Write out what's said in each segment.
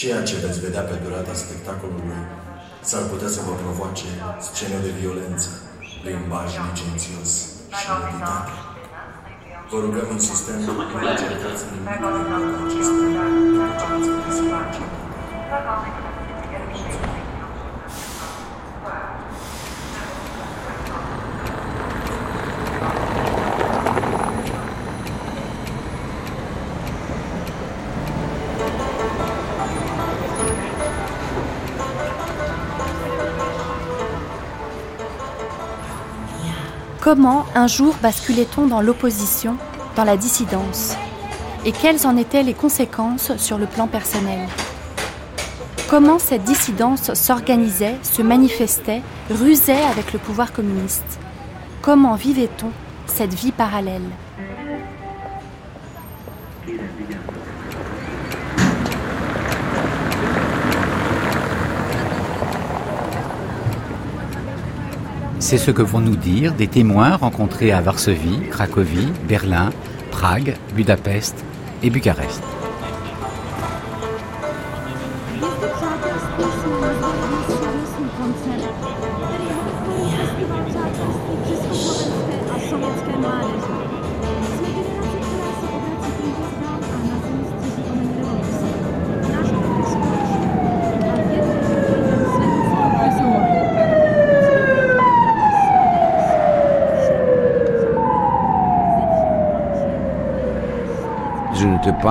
Ceea ce veți vedea pe durata spectacolului s-ar putea să vă provoace scene de violență, limbaj licențios și nuditate. Vă rugăm insistent să nu încercați nimic din acestea după ce ați înțeles. Comment un jour basculait-on dans l'opposition, dans la dissidence? Et quelles en étaient les conséquences sur le plan personnel? Comment cette dissidence s'organisait, se manifestait, rusait avec le pouvoir communiste? Comment vivait-on cette vie parallèle? C'est ce que vont nous dire des témoins rencontrés à Varsovie, Cracovie, Berlin, Prague, Budapest et Bucarest.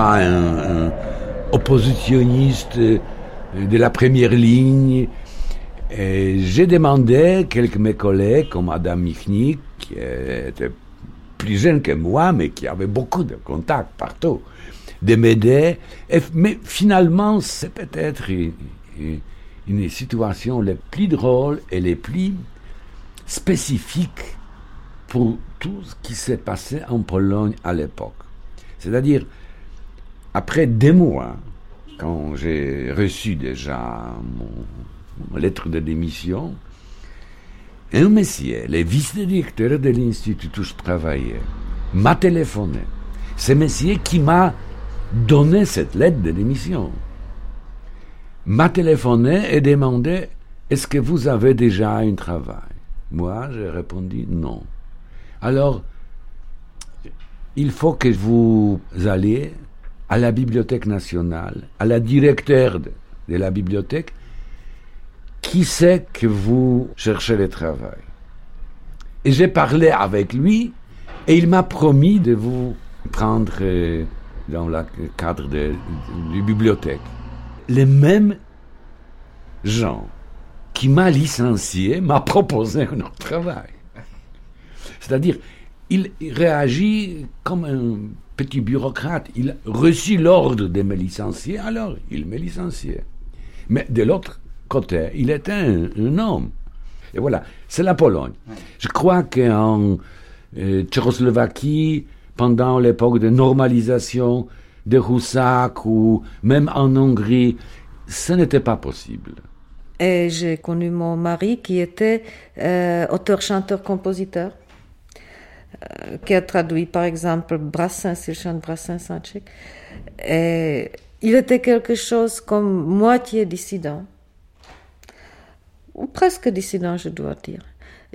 Un, oppositionniste de la première ligne. J'ai demandé quelques de mes collègues, comme Madame Michnik, qui était plus jeune que moi, mais qui avait beaucoup de contacts partout, de m'aider. Mais finalement, c'est peut-être une, situation les plus drôle et les plus spécifique pour tout ce qui s'est passé en Pologne à l'époque. C'est-à-dire, après deux mois, quand j'ai reçu déjà mon, mon lettre de démission, un monsieur, le vice-directeur de l'institut où je travaillais, m'a téléphoné. C'est monsieur qui m'a donné cette lettre de démission. M'a téléphoné et demandé Est-ce que vous avez déjà un travail? Moi, j'ai répondu non. Alors, il faut que vous alliez à la Bibliothèque nationale, à la directeur de, la bibliothèque, qui sait que vous cherchez le travail? Et j'ai parlé avec lui et il m'a promis de vous prendre euh, dans le cadre de, de bibliothèque. Les mêmes gens qui m'a licencié m'a proposé un autre travail. C'est-à-dire, il réagit comme un petit bureaucrate. Il reçut l'ordre de me licencier, alors il me licenciait. Mais de l'autre côté, il était un, un homme. Et voilà, c'est la Pologne. Je crois qu'en euh, Tchécoslovaquie, pendant l'époque de normalisation de Roussac ou même en Hongrie, ce n'était pas possible. Et j'ai connu mon mari qui était euh, auteur, chanteur, compositeur, qui a traduit par exemple Brassens, il chante Brassens en tchèque. Et il était quelque chose comme moitié dissident, ou presque dissident, je dois dire.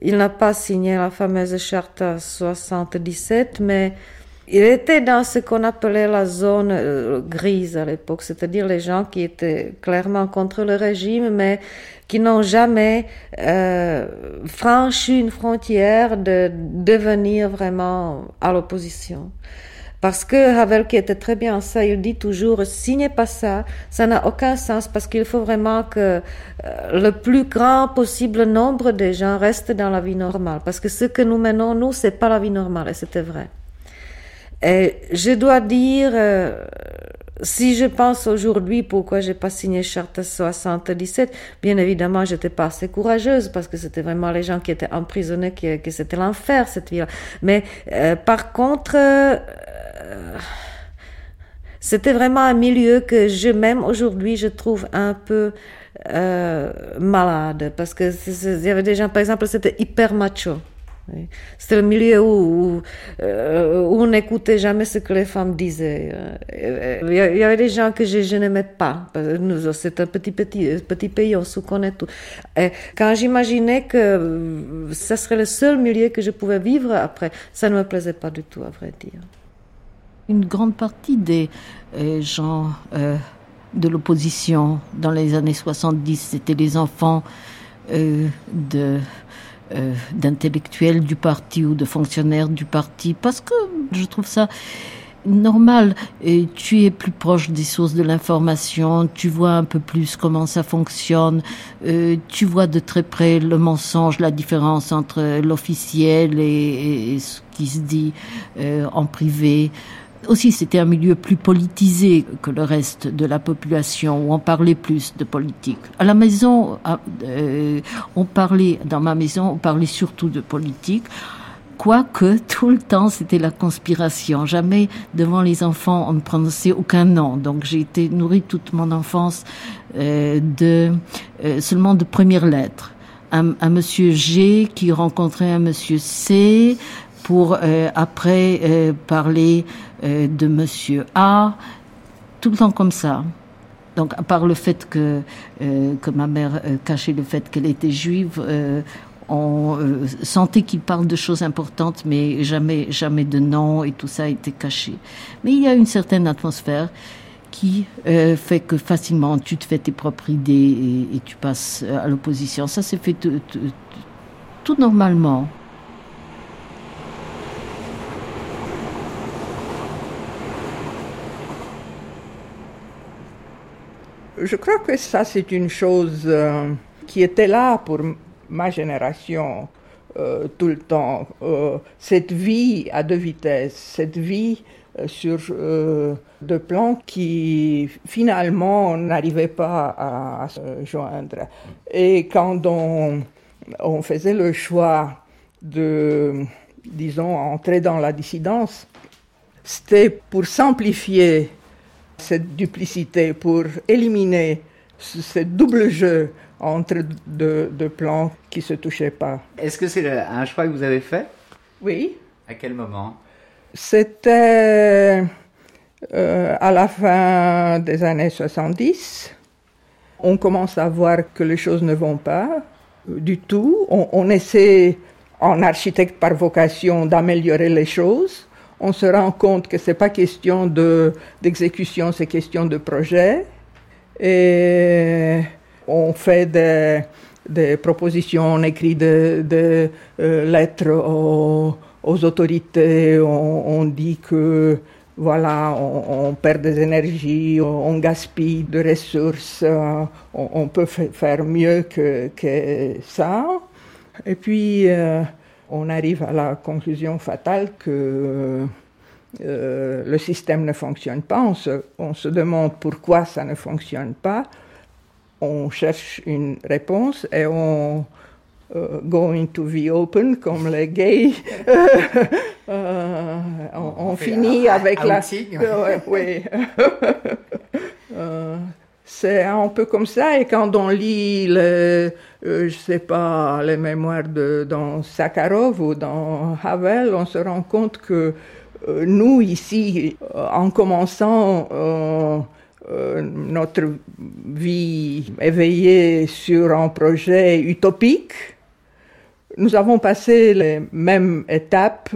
Il n'a pas signé la fameuse charte 77, mais il était dans ce qu'on appelait la zone euh, grise à l'époque, c'est-à-dire les gens qui étaient clairement contre le régime, mais qui n'ont jamais euh, franchi une frontière de devenir vraiment à l'opposition. Parce que Havel, qui était très bien ça, il dit toujours, signez pas ça, ça n'a aucun sens parce qu'il faut vraiment que euh, le plus grand possible nombre de gens restent dans la vie normale. Parce que ce que nous menons, nous, c'est pas la vie normale, et c'était vrai. Et je dois dire, euh, si je pense aujourd'hui pourquoi j'ai pas signé charte 77, bien évidemment, j'étais pas assez courageuse parce que c'était vraiment les gens qui étaient emprisonnés, que, que c'était l'enfer cette vie-là. Mais euh, par contre, euh, c'était vraiment un milieu que je même aujourd'hui je trouve un peu euh, malade parce que il y avait des gens, par exemple, c'était hyper macho. C'était le milieu où, euh, on n'écoutait jamais ce que les femmes disaient. Euh, il y avait des gens que je, n'aimais pas. C'est un petit, petit, petit pays, on se connaît tout. Quand j'imaginais que ce serait le seul milieu que je pouvais vivre après, ça ne me plaisait pas du tout, à vrai dire. Une grande partie des gens de l'opposition dans les années 70, c'était les enfants euh, de euh, d'intellectuels du parti ou de fonctionnaires du parti, parce que je trouve ça normal. Et tu es plus proche des sources de l'information, tu vois un peu plus comment ça fonctionne, euh, tu vois de très près le mensonge, la différence entre l'officiel et, ce qui se dit euh, en privé aussi c'était un milieu plus politisé que le reste de la population où on parlait plus de politique. À la maison, euh, on parlait dans ma maison, on parlait surtout de politique. Quoique tout le temps c'était la conspiration. Jamais devant les enfants on ne prononçait aucun nom. Donc j'ai été nourrie toute mon enfance euh, de euh, seulement de premières lettres. Un, monsieur G qui rencontrait un monsieur C, pour après parler euh, de Monsieur A, tout le temps comme ça. Donc, à part le fait que, que ma mère cachait le fait qu'elle était juive, on sentait qu'il parle de choses importantes, mais jamais, jamais de nom et tout ça était caché. Mais il y a une certaine atmosphère qui fait que facilement tu te fais tes propres idées et, tu passes à l'opposition. Ça s'est fait tout normalement. Je crois que ça, c'est une chose euh, qui était là pour ma génération euh, tout le temps. Euh, cette vie à deux vitesses, cette vie sur deux plans qui finalement n'arrivaient pas à, se joindre. Et quand on, on faisait le choix de, disons, entrer dans la dissidence, c'était pour simplifier cette duplicité, pour éliminer ce double jeu entre deux, plans qui ne se touchaient pas. Est-ce que c'est un choix que vous avez fait? Oui. À quel moment? C'était euh, à la fin des années 70. On commence à voir que les choses ne vont pas du tout. On, on essaie, en architecte par vocation, d'améliorer les choses on se rend compte que c'est pas question de, d'exécution, c'est question de projet. Et on fait des, des propositions, on écrit des, euh, lettres aux, autorités, on, dit que voilà, on, perd des énergies, on, gaspille des ressources, on, peut faire mieux que, que ça. Et puis, euh, on arrive à la conclusion fatale que euh, le système ne fonctionne pas, on se, on se, demande pourquoi ça ne fonctionne pas, on cherche une réponse et on euh, go into the open comme les gays. euh, on, on, finit avec la... oui. Euh, c'est un peu comme ça, et quand on lit, le, euh, sais pas, les mémoires de, dans Sakharov ou dans Havel, on se rend compte que euh, nous, ici, euh, en commençant notre vie éveillée sur un projet utopique, nous avons passé les mêmes étapes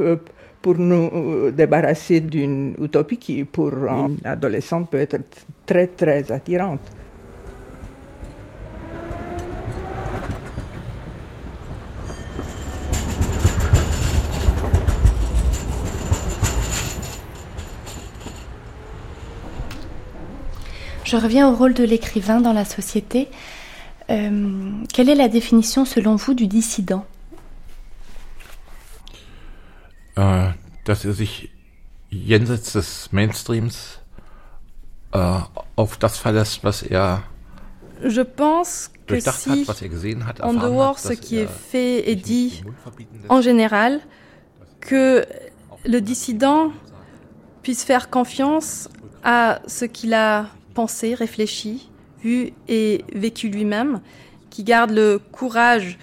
pour nous débarrasser d'une utopie qui, pour un adolescent, peut être très, très attirante. Je reviens au rôle de l'écrivain dans la société. Euh, quelle est la définition selon vous du dissident? Äh, Dass er sich jenseits des Mainstreams auf das verlässt, was er Je pense que si, er en dehors ce qui est er fait et dit en général, que le dissident puisse faire confiance à ce qu'il a pensé, réfléchi, vu et vécu lui-même, qui garde le courage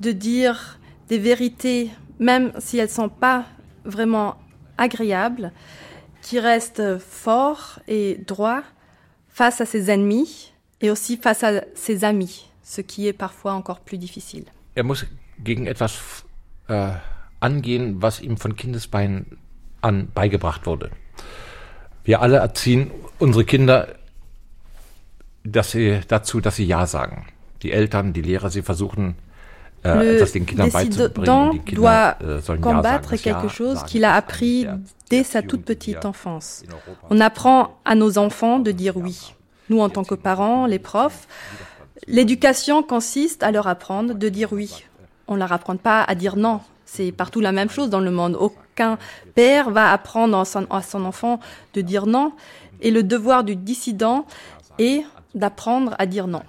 de dire des vérités, même si elles ne sont pas vraiment agréables, qui reste fort et droit face à ses ennemis et aussi face à ses amis, ce qui est parfois encore plus difficile. Er muss gegen etwas äh, angehen, was ihm von Kindesbeinen an beigebracht wurde. Wir alle erziehen unsere Kinder dass sie, dazu, dass sie Ja sagen. Die Eltern, die Lehrer, sie versuchen, Le und die Kinder doit Ja combattre quelque chose qu'il a appris dès sa toute petite enfance. On apprend à nos enfants de dire oui. Nous, en tant que parents, les profs, l'éducation consiste à leur apprendre de dire oui. On leur apprend pas à dire non. C'est partout la même chose dans le monde. Aucun père va apprendre à son, à son enfant de dire non. Et le devoir du dissident est d'apprendre à dire non.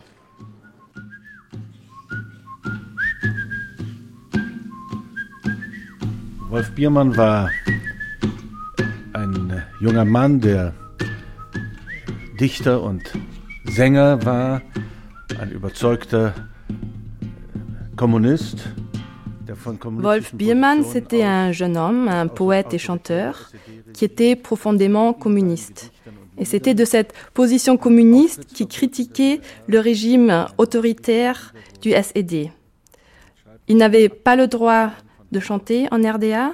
Wolf Biermann war ein junger Mann, der Dichter und Sänger war, ein überzeugter Kommunist. der von Wolf kommunistischen Biermann, c'était un jeune homme, un poète et chanteur, qui était profondément communiste. Et c'était de cette position communiste qui critiquait le régime autoritaire du SED. Il n'avait pas le droit de chanter en RDA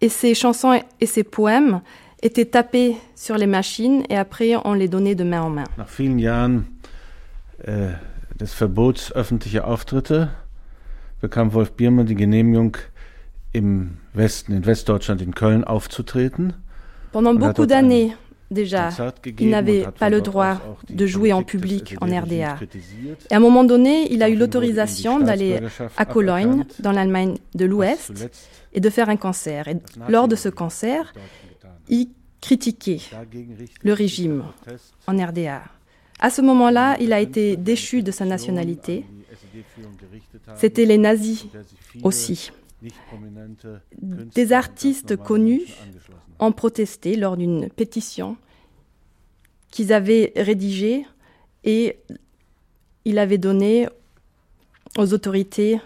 et ses chansons et ses poèmes étaient tapés sur les machines et après on les donnait de main en main. Nach vielen Jahren des Verbots öffentlicher Auftritte bekam Wolf Biermann die Genehmigung, im Westen, in Westdeutschland, in Köln aufzutreten. Pendant beaucoup d'années déjà, il n'avait pas le droit de jouer en public en RDA. Et à un moment donné, il a eu l'autorisation d'aller à Cologne, dans l'Allemagne de l'Ouest, et de faire un concert. Et lors de ce concert, il critiquait le régime en RDA. À ce moment-là, il a été déchu de sa nationalité. C'était les nazis aussi. Des artistes connus. Ont protesté lors d'une pétition qu'ils avaient rédigée et il avait donné aux autorités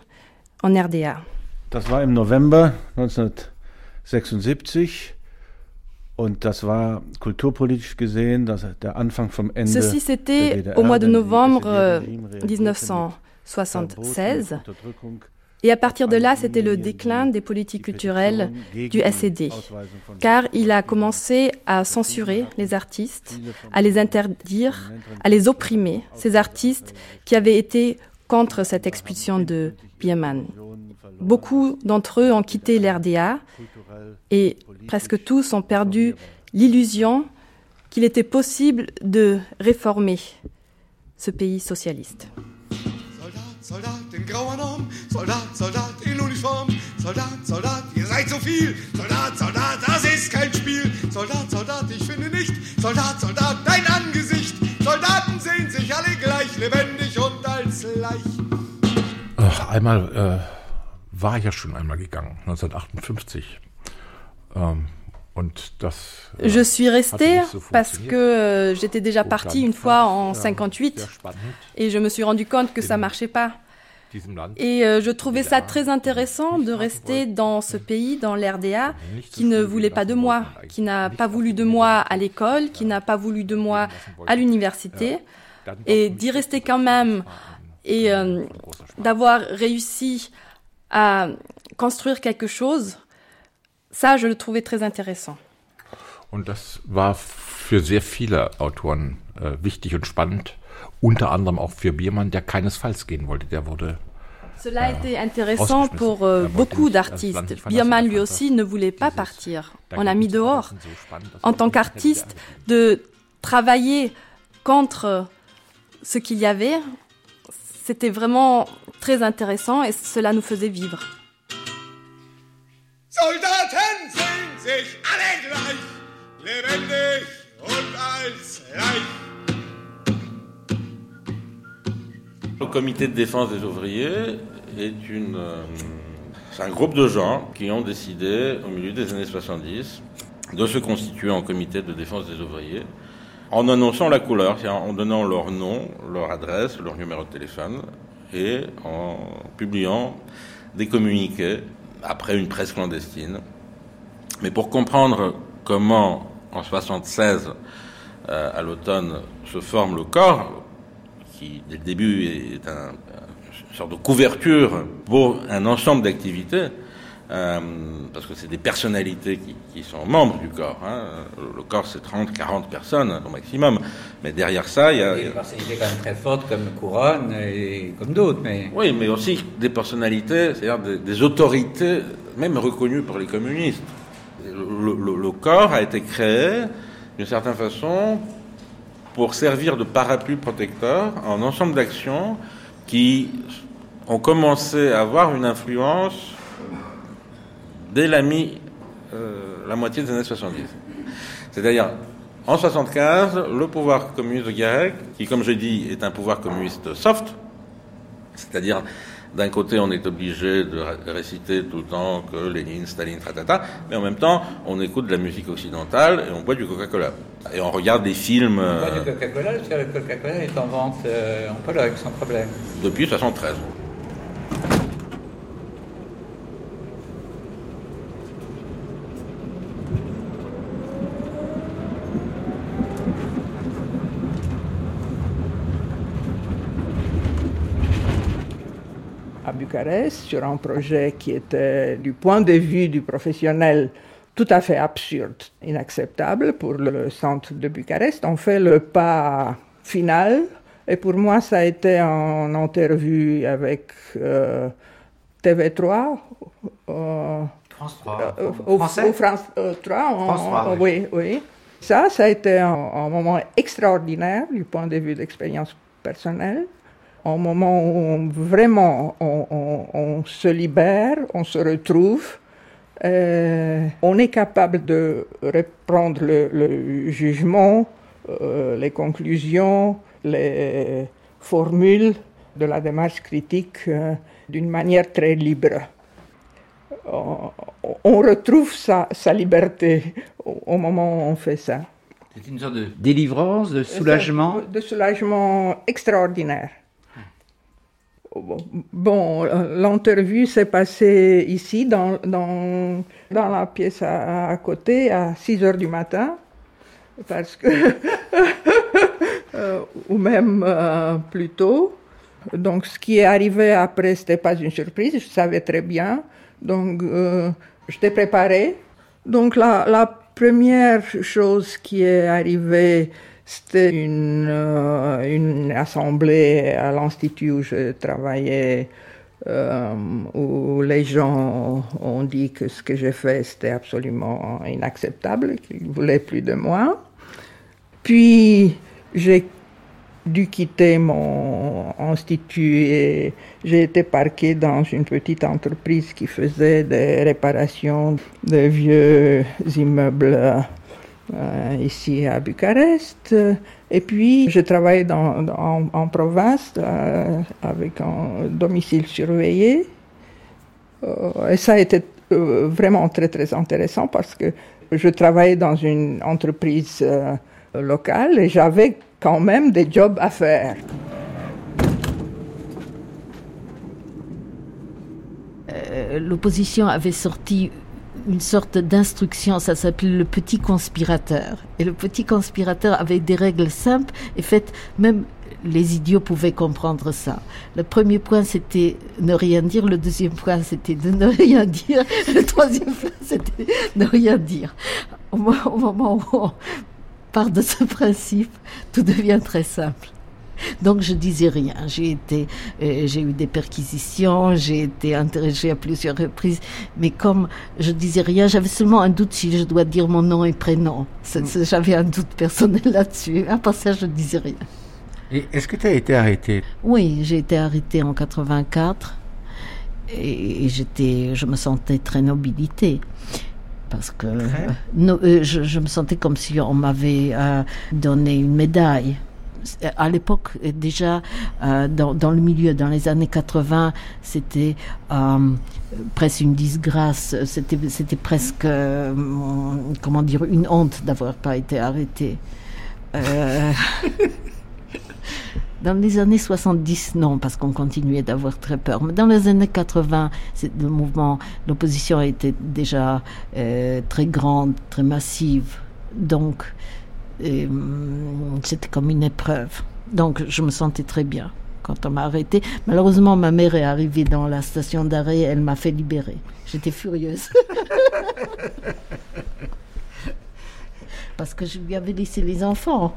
en RDA. Das war im November 1976 und das war kulturpolitisch gesehen das, der Anfang vom Ende Ceci, c'était au mois de novembre euh, SED-Regime reagierte mit Verboten, 1976. Et à partir de là, c'était le déclin des politiques culturelles du SED, car il a commencé à censurer les artistes, à les interdire, à les opprimer, ces artistes qui avaient été contre cette expulsion de Biermann. Beaucoup d'entre eux ont quitté l'RDA et presque tous ont perdu l'illusion qu'il était possible de réformer ce pays socialiste. Soldat, Soldat in Uniform, Soldat, Soldat, ihr seid so viel, Soldat, Soldat, das ist kein Spiel, Soldat, Soldat, ich finde nicht, Soldat, Soldat, dein Angesicht, Soldaten sehen sich alle gleich, lebendig und als Leich. Ach, einmal äh, war ich ja schon einmal gegangen, 1958. Ähm, und das. äh, Je suis restée so parce que euh, j'étais déjà Au partie une fois en äh, 58 sehr spannend, et je me suis rendu compte que ça marchait pas. Et euh, je trouvais ça très intéressant de rester dans ce pays, dans l'RDA, qui ne voulait pas de moi, qui n'a pas voulu de moi à l'école, qui n'a pas voulu de moi à l'université, et d'y rester quand même et euh, d'avoir réussi à construire quelque chose, ça, je le trouvais très intéressant. Und das war für sehr viele Autoren äh, wichtig und spannend. Unter anderem auch für Biermann, der keinesfalls gehen wollte. Der wurde Cela a été intéressant pour euh, beaucoup d'artistes. Biermann, lui aussi, ne voulait pas partir. On l'a mis dehors. En tant qu'artiste, de travailler contre ce qu'il y avait, c'était vraiment très intéressant et cela nous faisait vivre. Soldaten sehen sich alle gleich, lebendig. Le comité de défense des ouvriers est une, euh, c'est un groupe de gens qui ont décidé, au milieu des années 70, de se constituer en comité de défense des ouvriers en annonçant la couleur, en donnant leur nom, leur adresse, leur numéro de téléphone et en publiant des communiqués après une presse clandestine. Mais pour comprendre comment en 76, euh, à l'automne, se forme le corps, qui dès le début est un, une sorte de couverture pour un ensemble d'activités, euh, parce que c'est des personnalités qui, qui, sont membres du corps. Hein. Le corps, c'est 30, 40 personnes au maximum. Mais derrière ça, il y a... Des personnalités quand même très fortes comme Couronne et comme d'autres. Mais... Oui, mais aussi des personnalités, c'est-à-dire des, des, autorités, même reconnues par les communistes. Le, corps a été créé, d'une certaine façon, pour servir de parapluie protecteur à un ensemble d'actions qui ont commencé à avoir une influence dès la mi, euh, la moitié des années 70. C'est-à-dire, en 75, le pouvoir communiste de Guérec, qui, comme je dis, est un pouvoir communiste soft, c'est-à-dire, d'un côté, on est obligé de réciter tout le temps que Lénine, Staline, tratata, mais en même temps, on écoute de la musique occidentale et on boit du Coca-Cola. Et on regarde des films. On boit du Coca-Cola, parce que le Coca-Cola est en vente euh, en Pologne, sans problème. Depuis 73. Sur un projet qui était, du point de vue du professionnel, tout à fait absurde, inacceptable pour le centre de Bucarest. On fait le pas final et pour moi, ça a été en interview avec euh, TV3. Euh, France 3. Euh, au, Français? au France 3. En, France 3 oui, oui. Ça, ça a été un, un moment extraordinaire du point de vue d'expérience personnelle un moment où on, vraiment on, on, on, se libère, on se retrouve, euh, on est capable de reprendre le, le jugement, euh, les conclusions, les formules de la démarche critique euh, d'une manière très libre. On, on retrouve sa, sa liberté au, au, moment où on fait ça. C'est une sorte de délivrance, de soulagement De soulagement extraordinaire. Bon, l'interview s'est passée ici, dans, dans, la pièce à, côté, à 6 heures du matin, parce que, euh, ou même euh, plus tôt. Donc, ce qui est arrivé après, ce n'était pas une surprise, je savais très bien. Donc, euh, j'étais préparée. Donc, la, première chose qui est arrivée, c'était une, euh, une, assemblée à l'Institut où je travaillais, euh, où les gens ont dit que ce que j'ai fait, c'était absolument inacceptable, qu'ils ne voulaient plus de moi. Puis, j'ai dû quitter mon institut et j'ai été parqué dans une petite entreprise qui faisait des réparations de vieux immeubles ici à Bucarest. Et puis, je travaillais en, province euh, avec un domicile surveillé. Euh, et ça a été vraiment très, très intéressant parce que je travaillais dans une entreprise locale et j'avais quand même des jobs à faire. L'opposition avait sorti une sorte d'instruction, ça s'appelait le petit conspirateur. Et le petit conspirateur avait des règles simples et faites, même les idiots pouvaient comprendre ça. Le premier point, c'était ne rien dire. Le deuxième point, c'était de ne rien dire. Le troisième point, c'était ne rien dire. Au moment où on part de ce principe, tout devient très simple. Donc je disais rien. J'ai été, euh, j'ai eu des perquisitions, j'ai été interrogée à plusieurs reprises, mais comme je disais rien, j'avais seulement un doute si je dois dire mon nom et prénom. J'avais un doute personnel là-dessus. À part ça, je disais rien. Et est-ce que tu as été arrêtée? Oui, j'ai été arrêtée en 84 et, et j'étais, je me sentais très nobilité parce que euh, no, euh, je, je, me sentais comme si on m'avait euh, donné une médaille à l'époque, déjà, euh, dans, dans, le milieu, dans les années 80, c'était euh, presque une disgrâce, c'était, c'était presque, euh, comment dire, une honte d'avoir pas été arrêté. Dans les années 70, non, parce qu'on continuait d'avoir très peur. Mais dans les années 80, le mouvement, l'opposition était déjà très grande, très massive. Donc, Hum, c'était comme une épreuve. Donc je me sentais très bien quand on m'a arrêté. Malheureusement, ma mère est arrivée dans la station d'arrêt, elle m'a fait libérer. J'étais furieuse. Parce que je lui avais laissé les enfants.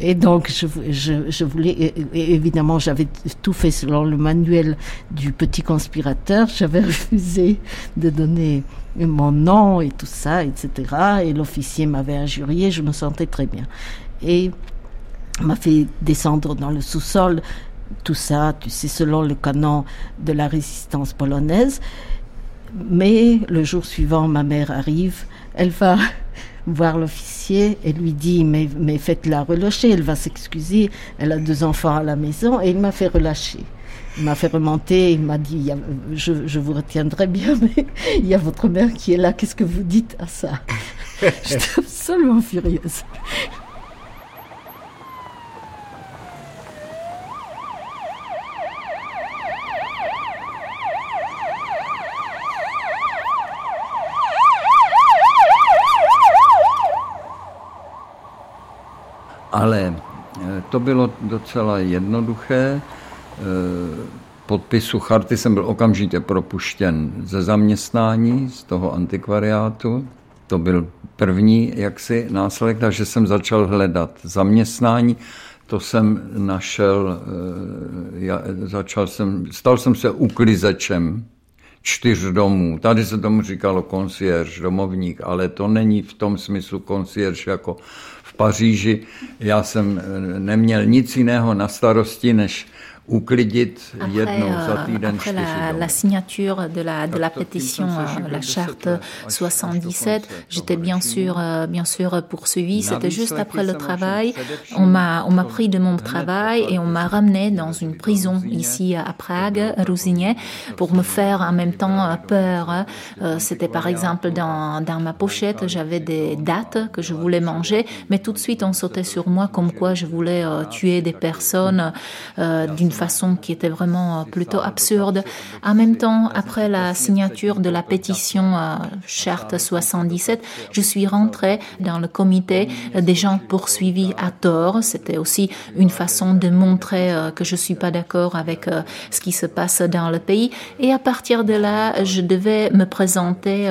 Et donc, je, voulais, évidemment, j'avais tout fait selon le manuel du petit conspirateur. J'avais refusé de donner mon nom et tout ça, etc. Et l'officier m'avait injurié, je me sentais très bien. Et m'a fait descendre dans le sous-sol, tout ça, tu sais, selon le canon de la résistance polonaise. Mais le jour suivant, ma mère arrive, elle va voir l'officier et lui dit mais, mais faites-la relâcher, elle va s'excuser, elle a deux enfants à la maison et il m'a fait relâcher. Il m'a fait remonter, il m'a dit je, je, vous retiendrai bien, mais il y a votre mère qui est là, qu'est-ce que vous dites à ça? J'étais absolument furieuse. Ale eh, to bylo docela jednoduché. Eh, podpisu charty jsem byl okamžitě propuštěn ze zaměstnání, z toho antikvariátu. To byl první jaksi následek, takže jsem začal hledat zaměstnání. To jsem našel, eh, já, začal jsem, stal jsem se uklizečem čtyř domů. Tady se tomu říkalo koncierž, domovník, ale to není v tom smyslu koncierž jako Paříži. Já jsem eh, neměl nic jiného na starosti, než za euh, après la, la signature de la, de la pétition, euh, la charte 77, j'étais bien sûr, euh, bien sûr poursuivi. C'était juste après le travail. On m'a, on m'a pris de mon travail et on m'a ramené dans une prison ici à Prague, Rusinie, pour me faire en même temps peur. C'était par exemple dans, dans ma pochette, j'avais des dates que je voulais manger, mais tout de suite on sautait sur moi comme quoi je voulais tuer des personnes d'une façon qui était vraiment euh, plutôt absurde. En même temps, après la signature de la pétition euh, charte 77, je suis rentrée dans le comité des gens poursuivis à tort. C'était aussi une façon de montrer euh, que je suis pas d'accord avec ce qui se passe dans le pays. Et à partir de là, je devais me présenter.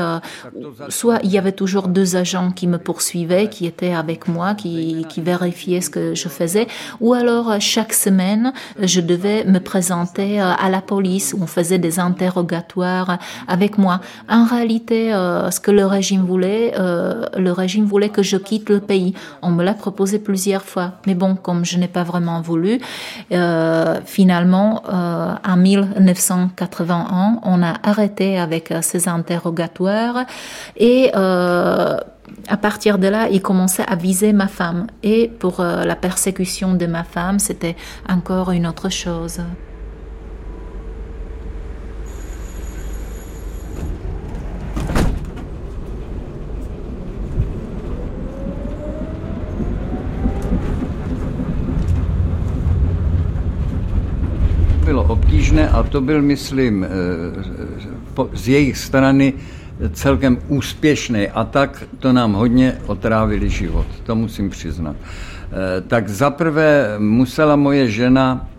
Soit il y avait toujours deux agents qui me poursuivaient, qui étaient avec moi, qui, qui vérifiaient ce que je faisais, ou alors chaque semaine, je devais me présenter euh, à la police où on faisait des interrogatoires avec moi. En réalité, euh, ce que le régime voulait, euh, le régime voulait que je quitte le pays. On me l'a proposé plusieurs fois, mais bon, comme je n'ai pas vraiment voulu, finalement, en 1981, on a arrêté avec ces interrogatoires et à partir de là, il commençait à viser ma femme. Et pour euh, la persécution de ma femme, c'était encore une autre chose. Celkem úspěšný a tak to nám hodně otrávili život, to musím přiznat. Eh, tak zaprvé musela moje žena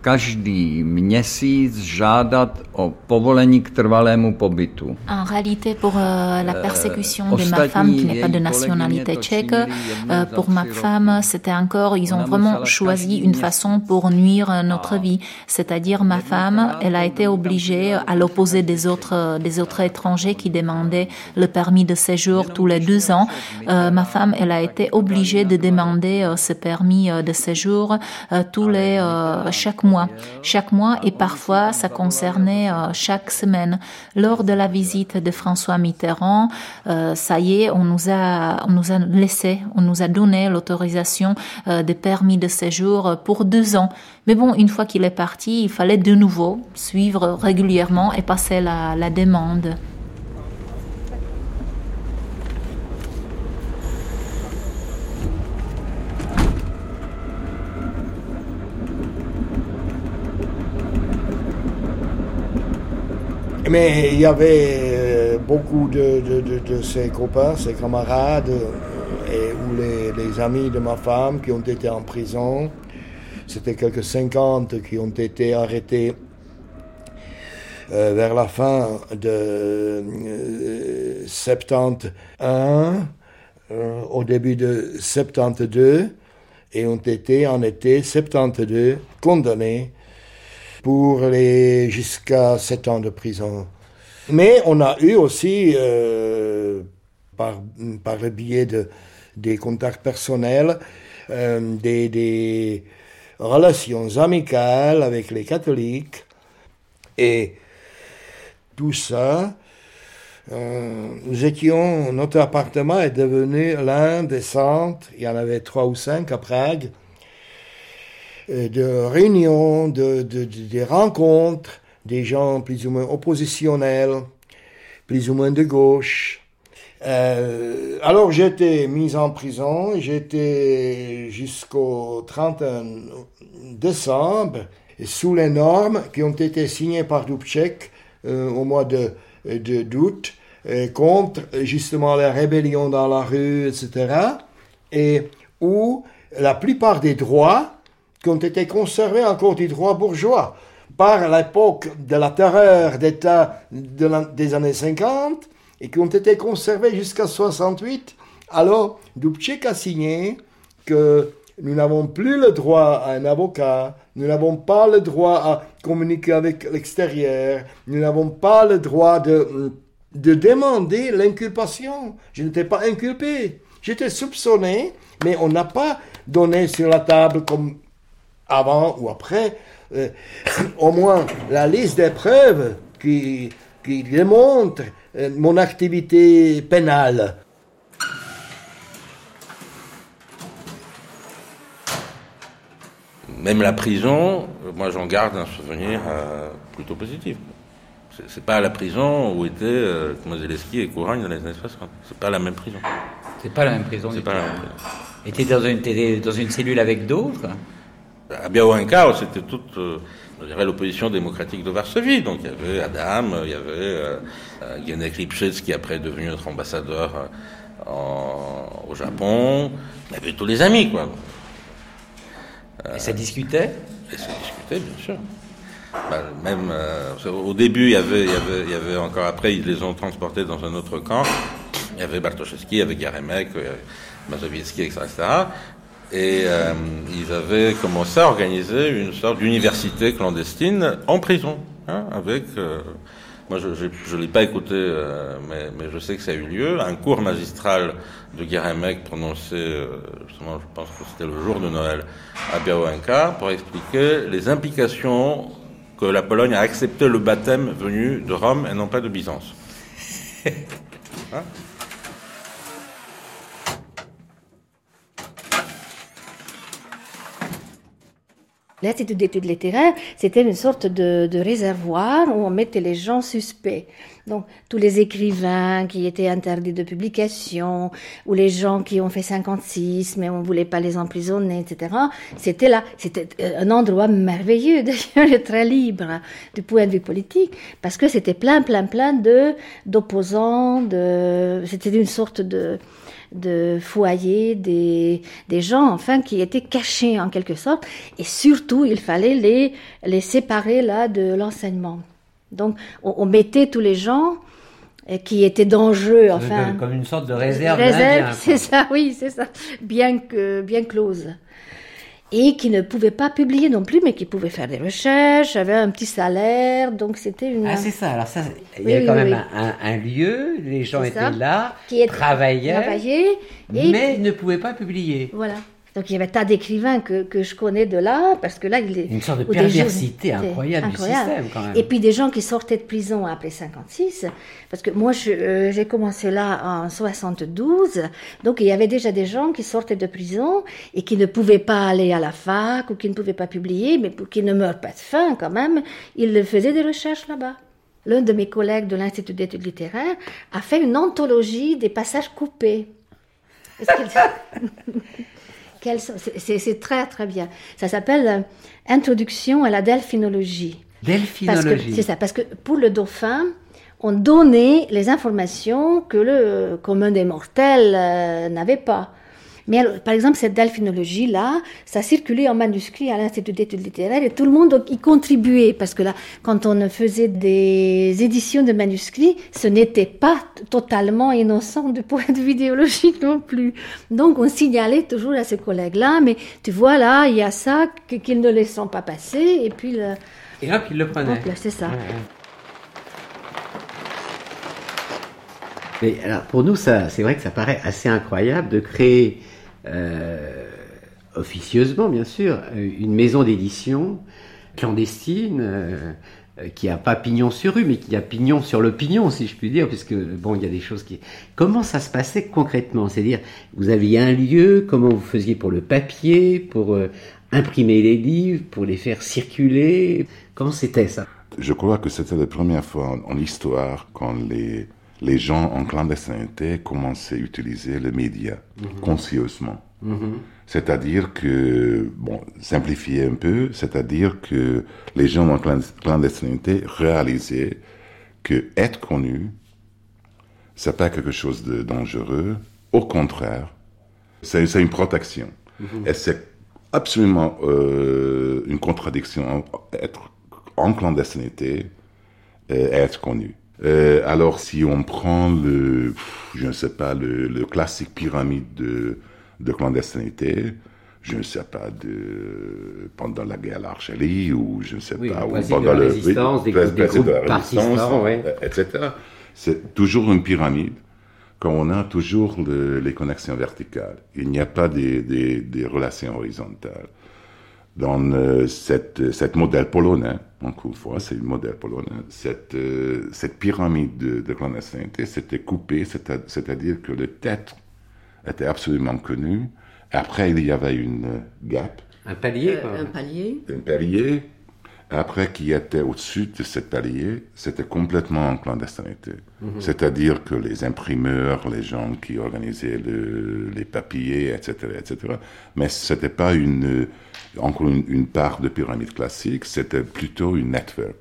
každý měsíc žádat o povolení k trvalému pobytu. En réalité, pour euh, la persécution de ma femme qui n'est pas de nationalité tchèque, euh, pour ma femme, c'était encore, ils ont vraiment choisi une façon pour nuire notre vie. C'est-à-dire, ma femme, elle a été obligée, à l'opposé des autres, des autres étrangers qui demandaient le permis de séjour tous les deux ans, euh, ma femme, elle a été obligée de demander ce permis de séjour tous les chaque mois, chaque mois et parfois ça concernait chaque semaine. Lors de la visite de François Mitterrand, ça y est, on nous a, on nous a laissé, on nous a donné l'autorisation des permis de séjour pour deux ans. Mais bon, une fois qu'il est parti, il fallait de nouveau suivre régulièrement et passer la demande. Mais il y avait euh, beaucoup de, de, ses copains, ses camarades, euh, et, ou les, amis de ma femme qui ont été en prison. C'était quelques 50 qui ont été arrêtés euh, vers la fin de 71, au début de 72, et ont été en été 72 condamnés pour les jusqu'à 7 ans de prison. Mais on a eu aussi, euh, par, par le biais de, des contacts personnels, euh, des, des, relations amicales avec les catholiques. Et tout ça, euh, nous étions, notre appartement est devenu l'un des centres, il y en avait trois ou cinq à Prague, de réunions, de, de, des rencontres, des gens plus ou moins oppositionnels, plus ou moins de gauche. Euh, alors j'étais mis en prison, j'étais jusqu'au 31 décembre sous les normes qui ont été signées par Dubček euh, au mois de d'août euh, contre justement la rébellion dans la rue, etc. Et où la plupart des droits qui ont été conservés encore du droit bourgeois par l'époque de la terreur d'État des années 50 et qui ont été conservés jusqu'à 68. Alors, Dubček a signé que nous n'avons plus le droit à un avocat, nous n'avons pas le droit à communiquer avec l'extérieur, nous n'avons pas le droit de, de demander l'inculpation. Je n'étais pas inculpé. J'étais soupçonné, mais on n'a pas donné sur la table comme avant ou après, euh, au moins la liste des preuves qui, qui démontre euh, mon activité pénale. Même la prison, moi j'en garde un souvenir euh, plutôt positif. C'est pas la prison où étaient euh, et Couragne dans les années 60. C'est pas la même prison. C'est pas la même prison. C'est pas la même prison. Et tu dans une, dans une cellule avec d'autres? À Białęka, c'était toute euh, l'opposition démocratique de Varsovie. Donc il y avait Adam, il y avait euh, Genek Lipschitz qui après est devenu notre ambassadeur euh, au Japon. Il y avait tous les amis, quoi. et ça discutait? Et ça discutait, bien sûr. Bah, même au début, il y, avait, il, y avait, il y avait encore après, ils les ont transportés dans un autre camp. Il y avait Bartoszewski, il y avait Garemek, Mazowiecki, etc. Et euh, ils avaient commencé à organiser une sorte d'université clandestine en prison, hein, avec. Euh, moi, je ne l'ai pas écouté, euh, mais, je sais que ça a eu lieu. Un cours magistral de Guérémec prononcé, justement, je pense que c'était le jour de Noël, à Białęka, pour expliquer les implications que la Pologne a accepté le baptême venu de Rome et non pas de Byzance. L'Institut d'études littéraires, c'était une sorte de, réservoir où on mettait les gens suspects. Donc, tous les écrivains qui étaient interdits de publication, ou les gens qui ont fait 56, mais on voulait pas les emprisonner, etc. C'était là, c'était euh, un endroit merveilleux, d'ailleurs, très libre du point de vue politique, parce que c'était plein, plein, plein de, d'opposants, de, c'était une sorte de, de foyer, des, des gens, enfin, qui étaient cachés en quelque sorte. Et surtout, il fallait les, les séparer là de l'enseignement. Donc, on, mettait tous les gens euh, qui étaient dangereux, enfin. Comme une sorte de réserve. Réserve, c'est ça, oui, c'est ça. Bien que, bien close et qui ne pouvaient pas publier non plus, mais qui pouvaient faire des recherches, avaient un petit salaire, donc c'était une... Ah c'est ça, alors ça, il y avait quand même un, lieu, les gens étaient là, qui travaillaient, mais ne pouvaient pas publier. Voilà. Donc il y avait tas d'écrivains que, que, je connais de là, parce que là, il est... Une sorte de perversité incroyable, du système quand même. Et puis des gens qui sortaient de prison après 56, parce que moi euh, j'ai commencé là en 72, donc il y avait déjà des gens qui sortaient de prison et qui ne pouvaient pas aller à la fac ou qui ne pouvaient pas publier, mais pour qu'ils ne meurent pas de faim quand même, ils faisaient des recherches là-bas. L'un de mes collègues de l'Institut d'études littéraires a fait une anthologie des passages coupés. C'est très très bien. Ça s'appelle euh, Introduction à la delphinologie. Delphinologie. C'est ça, parce que pour le dauphin, on donnait les informations que le commun des mortels euh, n'avait pas. Mais par exemple, cette delphinologie-là, ça circulait en manuscrit à l'Institut d'études littéraires et tout le monde y contribuait parce que là, quand on faisait des éditions de manuscrits, ce n'était pas totalement innocent du point de vue idéologique non plus. Donc, on signalait toujours à ses collègues-là, mais tu vois là, il y a ça qu'ils ne laissent pas passer et puis le... Et hop, ils le prenaient. c'est ça. Mais alors, pour nous, ça, c'est vrai que ça paraît assez incroyable de créer euh, officieusement bien sûr, une maison d'édition clandestine euh, qui a pas pignon sur rue, mais qui a pignon sur le pignon, si je puis dire, puisque bon, il y a des choses qui. Comment ça se passait concrètement? C'est-à-dire, vous aviez un lieu, comment vous faisiez pour le papier, pour euh, imprimer les livres, pour les faire circuler? Comment c'était ça? Je crois que c'était la première fois en, en histoire quand les les gens en clandestinité commençaient à utiliser les médias mhm. conscieusement. Mhm. C'est-à-dire que, bon, simplifier un peu, c'est-à-dire que les gens en clandestinité réalisaient que être connu, c'est pas quelque chose de dangereux. Au contraire, c'est une protection. Mhm. Et c'est absolument euh, une contradiction être en clandestinité et être connu. Euh, alors, si on prend le, je ne sais pas, le, le classique pyramide de, de, clandestinité, je ne sais pas, de, pendant la guerre d'Archélie, ou je ne sais pas, ou pendant la résistance, des, des, des groupes partisans, etc. C'est toujours une pyramide quand on a toujours le, les connexions verticales. Il n'y a pas des, des relations horizontales dans euh, cette, cette modèle polonais, encore une fois, c'est le modèle polonais, cette, euh, cette pyramide de, de clandestinité s'était coupée, c'est-à-dire que le tête était absolument connu. Après, il y avait une gap. Un palier, quoi. Euh, un palier. Un palier. Après, qui était au-dessus de ce palier, c'était complètement en clandestinité. Mhm. C'est-à-dire que les imprimeurs, les gens qui organisaient le, les papiers, etc., etc., mais c'était pas une encore une, part de pyramide classique, c'était plutôt une network.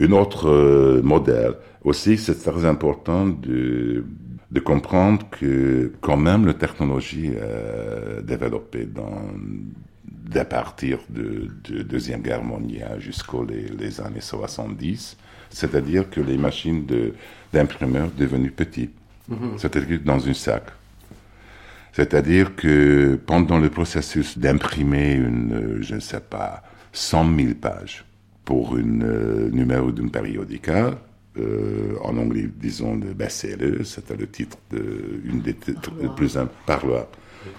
Un autre euh, modèle aussi, c'est très important de, de, comprendre que quand même la technologie a développé dans, à partir de, de Deuxième Guerre mondiale jusqu'aux les, années 70, c'est-à-dire que les machines d'imprimeurs devenues petites, mhm. c'est-à-dire dans un sac. C'est-à-dire que pendant le processus d'imprimer une, je ne sais pas, 100 000 pages pour un euh, numéro d'une périodica, euh, en anglais, disons, de best-seller, c'était le titre de, une des titres plus, par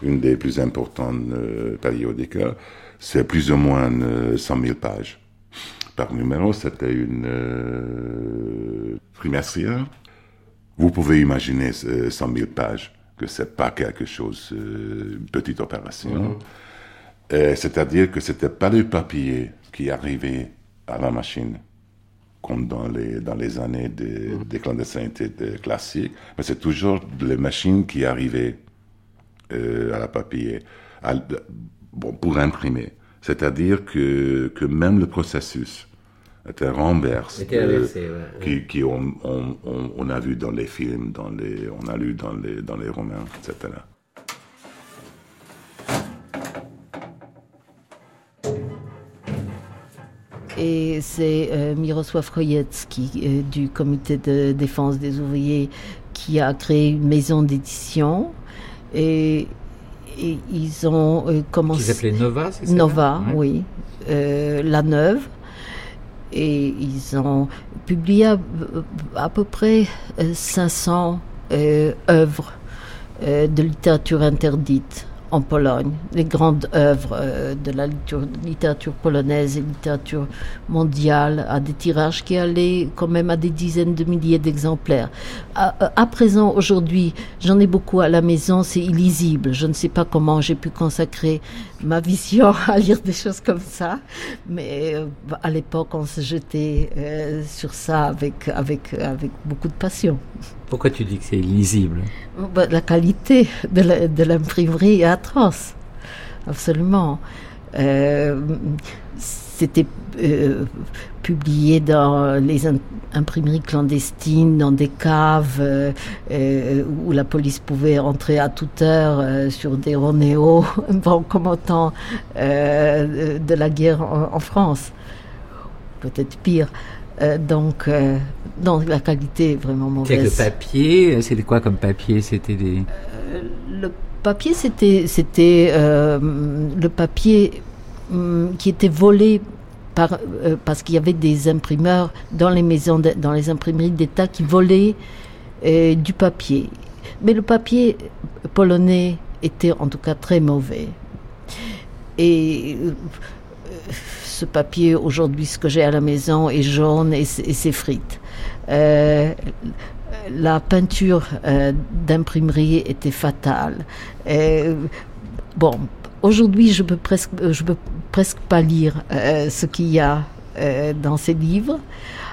une des plus importantes euh, périodica, c'est plus ou moins 100 000 pages par numéro, c'était une trimestrielle. Vous pouvez imaginer 100 000 pages que c'est pas quelque chose, euh, une petite opération. Euh, c'est-à-dire que c'était pas le papier qui arrivait à la machine, comme dans les, dans les années de, des clandestinités classiques, mais c'est toujours les machines qui arrivaient euh, à la papier, bon, pour imprimer. C'est-à-dire que, que même le processus était renversé, qui, qui on, on, on, a vu dans les films, dans les, on a lu dans les, dans les romans, etc. Et c'est euh, Miroslav Rojecki euh, du comité de défense des ouvriers qui a créé une maison d'édition et, et, ils ont euh, commencé. Qui s'appelait Nova, c'est ça? Nova, oui. Euh, la Neuve et ils ont publié à, peu près 500 euh, œuvres de littérature interdite en Pologne. Les grandes œuvres euh, de la littérature polonaise et littérature mondiale à des tirages qui allaient quand même à des dizaines de milliers d'exemplaires. À, présent, aujourd'hui, j'en ai beaucoup à la maison, c'est illisible. Je ne sais pas comment j'ai pu consacrer ma vision à lire des choses comme ça, mais euh, à l'époque, on se jetait euh, sur ça avec, avec, avec beaucoup de passion. Pourquoi tu dis que c'est illisible? Bah, La qualité de l'imprimerie est atroce, absolument. Euh, c'était euh, publié dans les imprimeries clandestines, dans des caves euh, où la police pouvait entrer à toute heure sur des ronéos en commentant de la guerre en France. Peut-être pire. Euh, donc, euh, donc, la qualité est vraiment mauvaise. le papier, c'était quoi comme papier? C'était des. Euh, le papier, c'était c'était le papier hum, qui était volé par, parce qu'il y avait des imprimeurs dans les maisons, dans les imprimeries d'État qui volaient du papier. Mais le papier polonais était en tout cas très mauvais. Et ce papier, aujourd'hui, ce que j'ai à la maison est jaune et, s'effrite. Euh, la peinture euh, d'imprimerie était fatale. Euh, bon, aujourd'hui, je peux presque, je peux presque pas lire ce qu'il y a dans ces livres.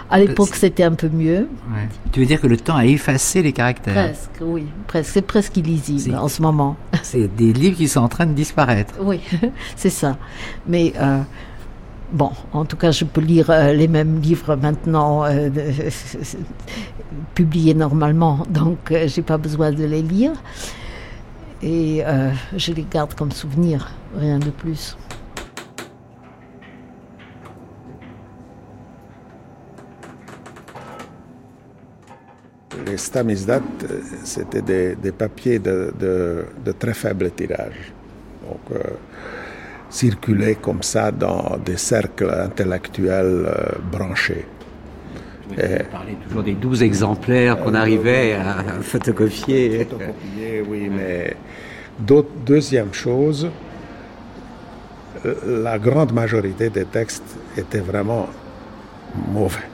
À l'époque, c'était un peu mieux. Tu veux dire que le temps a effacé les caractères? Presque, oui. Presque. C'est presque illisible en ce moment. C'est des livres qui sont en train de disparaître. Oui, c'est ça. Mais Bon, en tout cas, je peux lire euh, les mêmes livres maintenant, euh, publiés normalement, donc euh, j'ai pas besoin de les lire. Et je les garde comme souvenir, rien de plus. Les stamizdat, c'était des, papiers de, de, très faible tirage. Donc, circuler comme ça dans des cercles intellectuels euh, branchés. Vous parlez toujours des 12 exemplaires qu'on arrivait à photocopier. Photocopier, oui, mais deuxième chose, la grande majorité des textes étaient vraiment mauvais.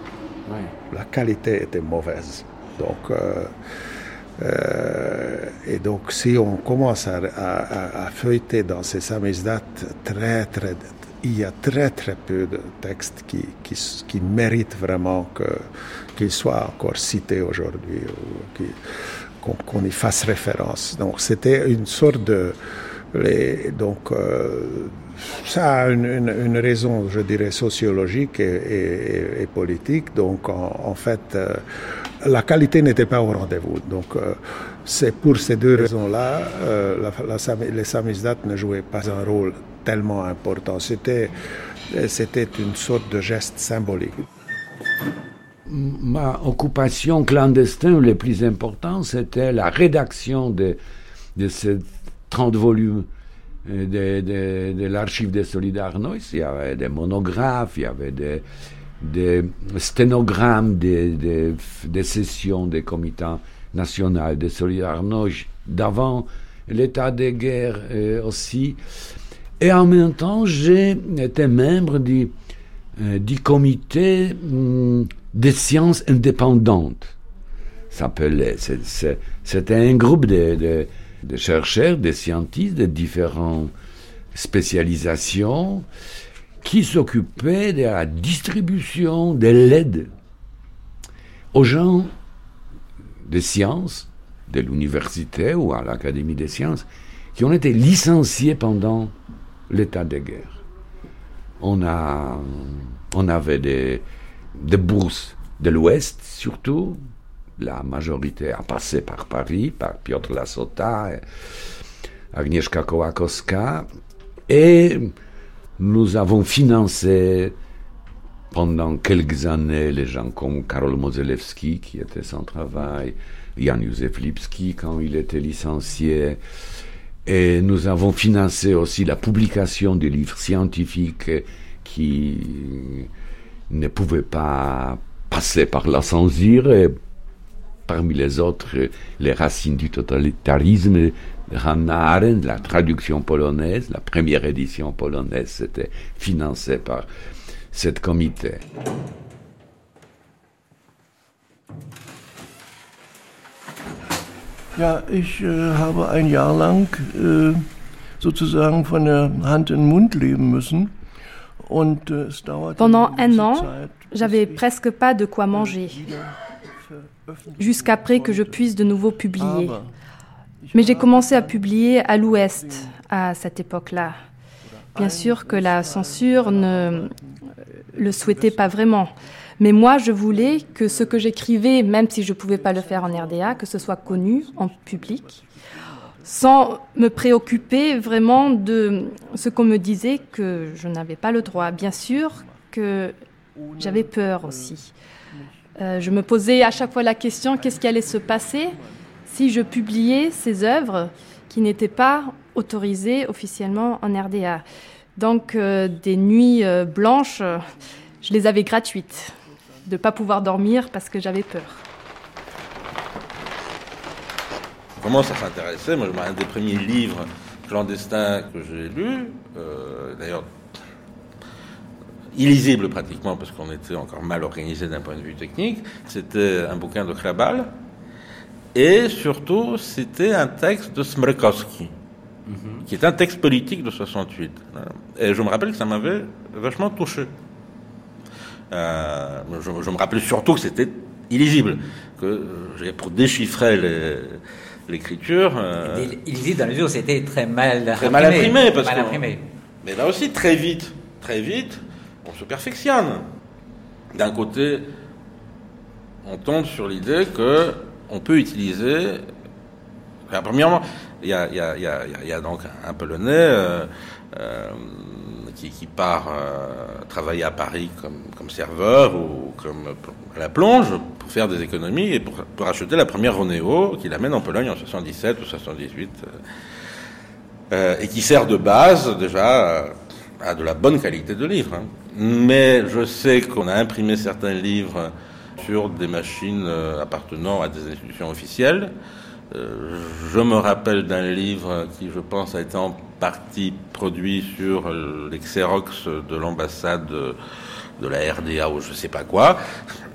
La qualité était mauvaise. Donc, euh, euh, et donc, si on commence à, feuilleter dans ces samizdates, très, très, il y a très, très peu de textes qui, qui, méritent vraiment qu'ils soient encore cités aujourd'hui ou qu'on y fasse référence. Donc, c'était une sorte de. Donc, euh, ça a une, raison, je dirais, sociologique et, politique. Donc, en, fait, euh, la qualité n'était pas au rendez-vous. Donc, euh, c'est pour ces deux raisons-là, euh, les samizdat ne jouaient pas un rôle tellement important. C'était, une sorte de geste symbolique. Ma occupation clandestine le plus important, c'était la rédaction de, ces 30 volumes de, de, de l'archive de Solidarność. Il y avait des monographes, il y avait des, des sténogrammes des, des, sessions des comités nationaux de Solidarność d'avant l'état de guerre euh, aussi. Et en même temps, j'ai été membre du, euh, du comité hum, des sciences indépendantes. C'était un groupe de, de, chercheurs, de scientifiques de différentes spécialisations qui s'occupait de la distribution de l'aide aux gens de sciences, de l'université ou à l'Académie des sciences, qui ont été licenciés pendant l'état de guerre. On, a, on avait des, des bourses de l'Ouest surtout, la majorité a passé par Paris, par Piotr Lasota, Agnieszka Kołakowska, et nous avons financé pendant quelques années les gens comme Karol Mozelewski, qui était sans travail, Jan Józef Lipski, quand il était licencié. Et nous avons financé aussi la publication des livres scientifiques qui ne pouvaient pas passer par la censure parmi les autres, les racines du totalitarisme, Hannah Arendt, la traduction polonaise, la première édition polonaise, c'était financé par cet comité. Ja, ich äh, habe ein Jahr lang äh, sozusagen von der Hand in den Mund leben müssen. Und, äh, es dauerte Pendant un an, j'avais presque pas de quoi manger, jusqu'après que je puisse de nouveau publier. Mais j'ai commencé à publier à l'ouest à cette époque-là. Bien sûr que la censure ne le souhaitait pas vraiment. Mais moi, je voulais que ce que j'écrivais, même si je ne pouvais pas le faire en RDA, que ce soit connu en public, sans me préoccuper vraiment de ce qu'on me disait que je n'avais pas le droit. Bien sûr que j'avais peur aussi. Euh, je me posais à chaque fois la question qu'est-ce qui allait se passer? Si je publiais ces œuvres qui n'étaient pas autorisées officiellement en RDA. Donc euh, des nuits euh, blanches, je les avais gratuites, de ne pas pouvoir dormir parce que j'avais peur. Comment ça s'intéressait Moi, un des premiers livres clandestins que j'ai lu, euh, d'ailleurs illisible pratiquement parce qu'on était encore mal organisé d'un point de vue technique, c'était un bouquin de Krabal, et surtout, c'était un texte de Smrkowski, mhm. qui est un texte politique de 68. Et je me rappelle que ça m'avait vachement touché. Euh, je, me rappelais surtout que c'était illisible, que euh, pour déchiffrer l'écriture. Euh, illisible dans le où c'était très mal très mal imprimé, parce mal imprimé. Mais là aussi, très vite, très vite, on se perfectionne. D'un côté, on tombe sur l'idée que on peut utiliser. premièrement, il y a, donc un Polonais euh, euh, qui, part euh, travailler à Paris comme, serveur ou à la plonge pour faire des économies et pour, acheter la première Ronéo qu'il amène en Pologne en 77 ou 78 et qui sert de base déjà à, de la bonne qualité de livre. Hein. Mais je sais qu'on a imprimé certains livres sur des machines euh, appartenant à des institutions officielles. Euh, je me rappelle d'un livre qui, je pense, a été en partie produit sur les Xerox de l'ambassade de la RDA ou je ne sais pas quoi.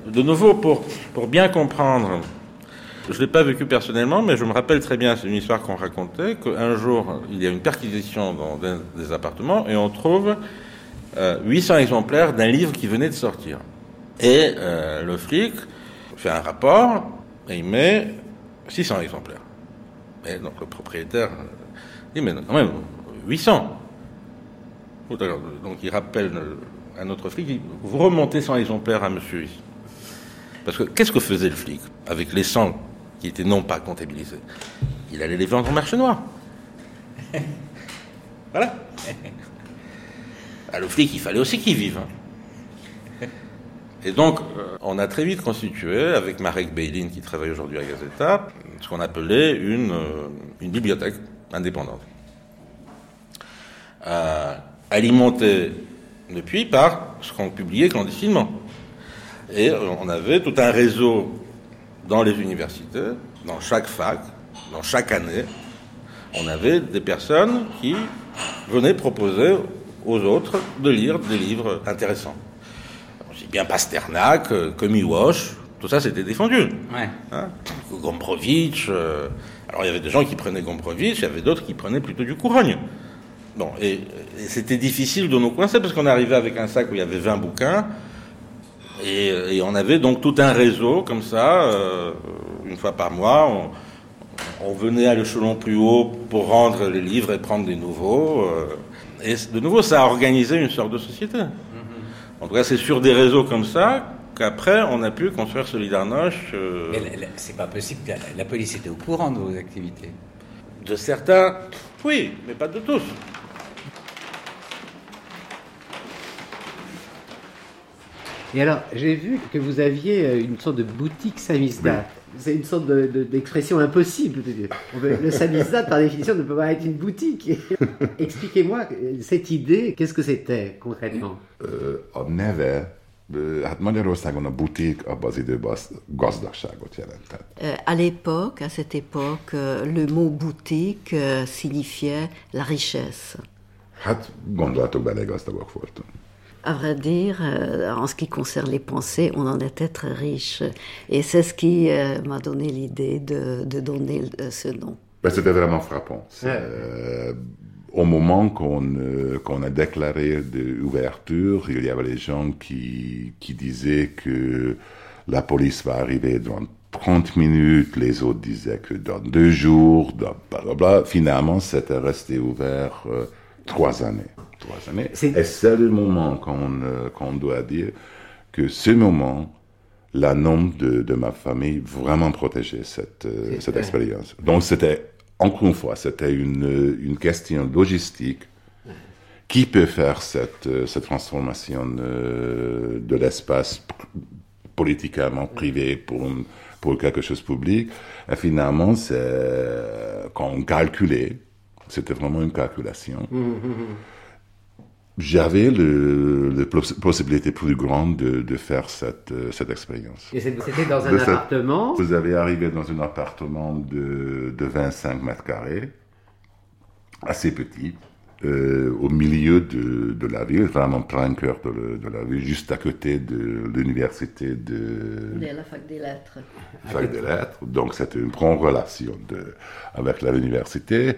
De nouveau, pour, pour bien comprendre, je ne l'ai pas vécu personnellement, mais je me rappelle très bien, c'est une histoire qu'on racontait, qu'un jour, il y a une perquisition dans des appartements et on trouve 800 euh, exemplaires d'un livre qui venait de sortir. Et euh, le flic fait un rapport et il met 600 exemplaires. Et donc le propriétaire dit, mais quand même, 800. Donc il rappelle un autre flic, dit, vous remontez 100 exemplaires à monsieur ici. Parce que qu'est-ce que faisait le flic avec les 100 qui étaient non pas comptabilisés? Il allait les vendre au marché noir. voilà. Ah, le flic, il fallait aussi qu'il vive. Hein. Et donc, euh, on a très vite constitué, avec Marek Beilin, qui travaille aujourd'hui à Gazeta, ce qu'on appelait une, euh, bibliothèque indépendante. Euh, alimentée depuis par ce qu'on publiait clandestinement. Et on avait tout un réseau dans les universités, dans chaque fac, dans chaque année. On avait des personnes qui venaient proposer aux autres de lire des livres intéressants bien Pasternak, euh, que Miłosz, tout ça c'était défendu. Ouais. Hein Gombrowicz, euh, alors il y avait des gens qui prenaient Gombrowicz, il y avait d'autres qui prenaient plutôt du Courogne. Bon, et, c'était difficile de nous coincer parce qu'on arrivait avec un sac où il y avait 20 bouquins et, on avait donc tout un réseau comme ça, euh, une fois par mois, on, venait à l'échelon plus haut pour rendre les livres et prendre des nouveaux. et de nouveau, ça a organisé une sorte de société. En tout cas, c'est sur des réseaux comme ça qu'après, on a pu construire Solidarność. Euh... C'est pas possible. La, la police était au courant de vos activités. De certains, oui, mais pas de tous. Et alors, j'ai vu que vous aviez euh, une sorte de boutique samizdat. C'est une sorte d'expression impossible. Le samizdat, par définition, ne peut pas être une boutique. Expliquez-moi cette idée, qu'est-ce que c'était concrètement euh, On avait Hát Magyarországon a butik abban az időben az gazdagságot jelentett. À l'époque, à cette époque, le mot boutique signifiait la richesse. Hát gondolatok bele, gazdagok voltunk. À vrai dire, euh, en ce qui concerne les pensées, on en était très riche. Et c'est ce qui euh, m'a donné l'idée de, de, donner euh, ce nom. Ben, C'était vraiment frappant. Euh, au moment qu'on euh, qu'on a déclaré l'ouverture, il y avait les gens qui, qui disaient que la police va arriver dans 30 minutes, les autres disaient que dans deux jours, dans blablabla. Finalement, c'était resté ouvert euh, trois années. Trois années. C'est le moment qu'on euh, qu'on doit dire que ce moment, la nom de, de ma famille vraiment protégeait cette, euh, cette expérience. Donc c'était, encore une fois, c'était une, une question logistique. Qui peut faire cette, euh, cette transformation euh, de l'espace politiquement privé pour, une- pour quelque chose de public Et finalement, c'est quand on calculait, c'était vraiment une calculation. J'avais le, le poss- possibilité plus grande de, de faire cette, euh, cette expérience. Et c'était dans un De cette- appartement? Vous avez arrivé dans un appartement de, de 25 mètres carrés, assez petit, euh, au milieu de, de la ville, vraiment plein cœur de, la ville, juste à côté de l'université de, De la fac des lettres. fac des lettres. Donc c'était une grande relation de, avec l'université.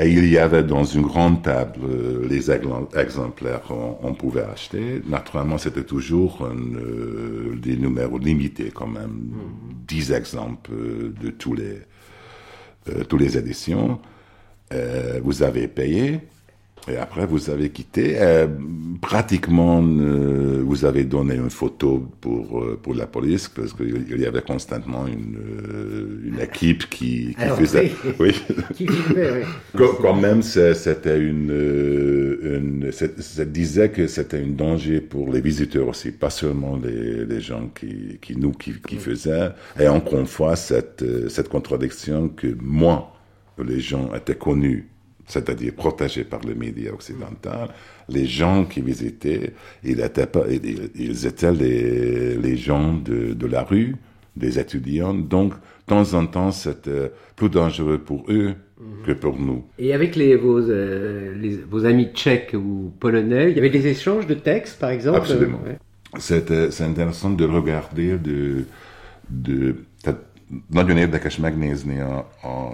Et il y avait dans une grande table euh, les exemplaires qu'on on pouvait acheter. Naturellement, c'était toujours euh, des numéros limités quand même, 10 exemples euh, de tous les, euh, tous les éditions. Euh, vous avez payé. Et après, vous avez quitté. Euh, pratiquement, euh, vous avez donné une photo pour, euh, pour la police, parce qu'il il y avait constamment une, euh, une équipe qui, qui Alors, faisait. oui. Oui. Qui filmait, oui. Quand, même, c'était une. euh, une ça disait que c'était un danger pour les visiteurs aussi, pas seulement les, les gens qui, qui nous qui, qui faisaient. Et encore une fois, cette, cette contradiction que moi, les gens étaient connus, c'est-à-dire protégés par les médias occidentaux, les gens qui visitaient, ils étaient, pas, ils, étaient les, les gens de, de la rue, des étudiants. Donc, de temps en temps, c'était plus dangereux pour eux que pour nous. Et avec les, vos, euh, les- vos amis tchèques ou polonais, il y avait des échanges de textes, par exemple? Absolument. Ouais. C'est, intéressant de regarder, de, nagyon érdekes megnézni a, a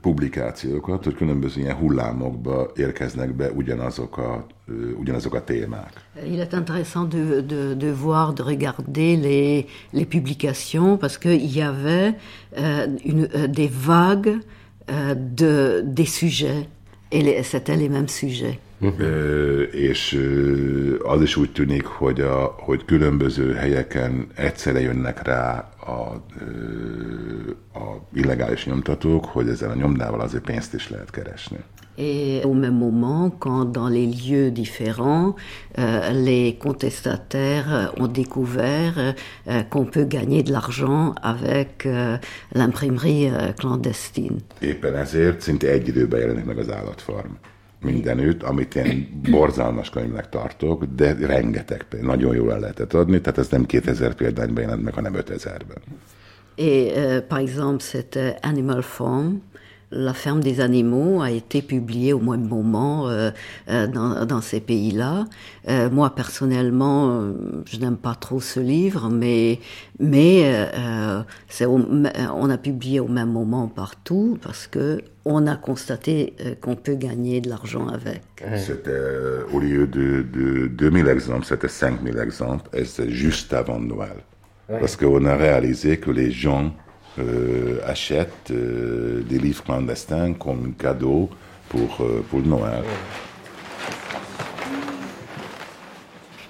publikációkat, hogy különböző ilyen hullámokba érkeznek be ugyanazok a, ugyanazok a témák. Il est intéressant de, de, de voir, de regarder les, les publications parce qu'il y avait euh, une, euh, des vagues euh, de, des sujets et les- c'était les mêmes sujets. Ö, és ö, az is úgy tűnik, hogy, a, hogy különböző helyeken egyszerre jönnek rá a, a illegális nyomtatók, hogy ezzel a nyomdával azért pénzt is lehet keresni. Et au même moment, quand dans les lieux différents, euh, les contestataires ont découvert euh, qu'on peut gagner de l'argent avec euh, l'imprimerie euh, clandestine. Éppen ezért szinte egy időben jelenik meg az állatfarm. Mindenütt, amit én borzalmas könyvnek tartok, de rengeteg nagyon jól el lehetett adni, tehát ez nem 2000 példányban jelent meg, hanem 5000-ben. Et euh, par exemple, cette Animal Farm, la ferme des animaux, a été publiée au même moment euh, euh, dans, dans ces pays-là. Euh, moi, personnellement, je n'aime pas trop ce livre, mais, mais euh, au- on a publié au même moment partout parce que on a constaté euh, qu'on peut gagner de l'argent avec. C'était, euh, au lieu de, de 2000 exemples, c'était 5000 exemples, et c'est juste avant Noël. Ouais. Parce qu'on a réalisé que les gens euh, achètent euh, des livres clandestins comme cadeau pour, euh, pour Noël.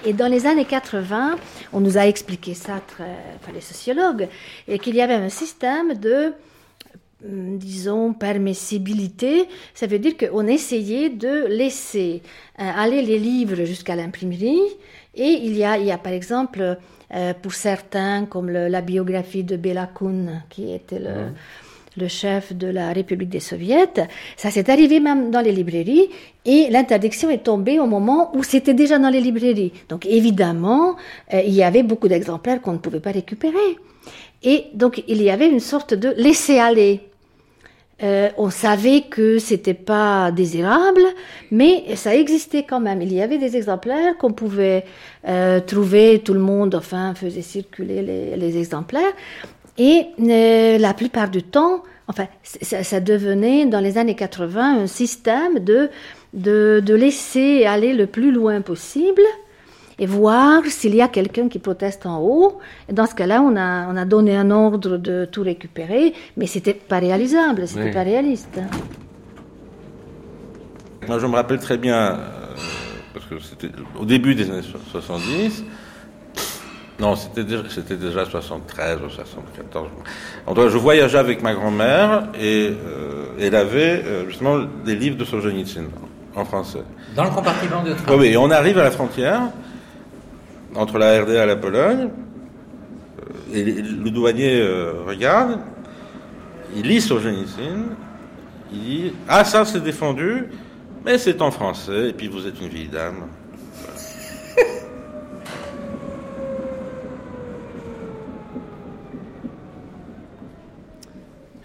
Et dans les années 80, on nous a expliqué ça, très, enfin, les sociologues, qu'il y avait un système de, hum, disons, permissibilité. Ça veut dire qu'on essayait de laisser euh, aller les livres jusqu'à l'imprimerie. Et il y a, il y a par exemple, euh, pour certains, comme le- la biographie de Bela Kun, qui était le, le chef de la République des Soviets. Ça s'est arrivé même dans les librairies et l'interdiction est tombée au moment où c'était déjà dans les librairies. Donc évidemment, euh, il y avait beaucoup d'exemplaires qu'on ne pouvait pas récupérer. Et donc il y avait une sorte de laisser-aller. Euh, on savait que c'était pas désirable, mais ça existait quand même. Il y avait des exemplaires qu'on pouvait euh, trouver, tout le monde, enfin, faisait circuler les, les exemplaires. Et euh, la plupart du temps, enfin, ça, ça, devenait dans les années 80 un système de, de, de laisser aller le plus loin possible et voir s'il y a quelqu'un qui proteste en haut. Et dans ce cas-là, on a, on a donné un ordre de tout récupérer, mais c'était pas réalisable, c'était Oui. pas réaliste. Moi, je me rappelle très bien, euh, parce que c'était au début des années so- 70, non, c'était déjà, c'était déjà 73 ou 74. En tout cas, je voyageais avec ma grand-mère et euh, elle avait euh, justement des livres de Solzhenitsyn en français. Dans le compartiment de train. Oui, oui, et on arrive à la frontière, entre la RDA et la Pologne, euh, et le douanier euh, regarde, il lit Solzhenitsyn, il dit Ah, ça c'est défendu, mais c'est en français, et puis vous êtes une vieille dame.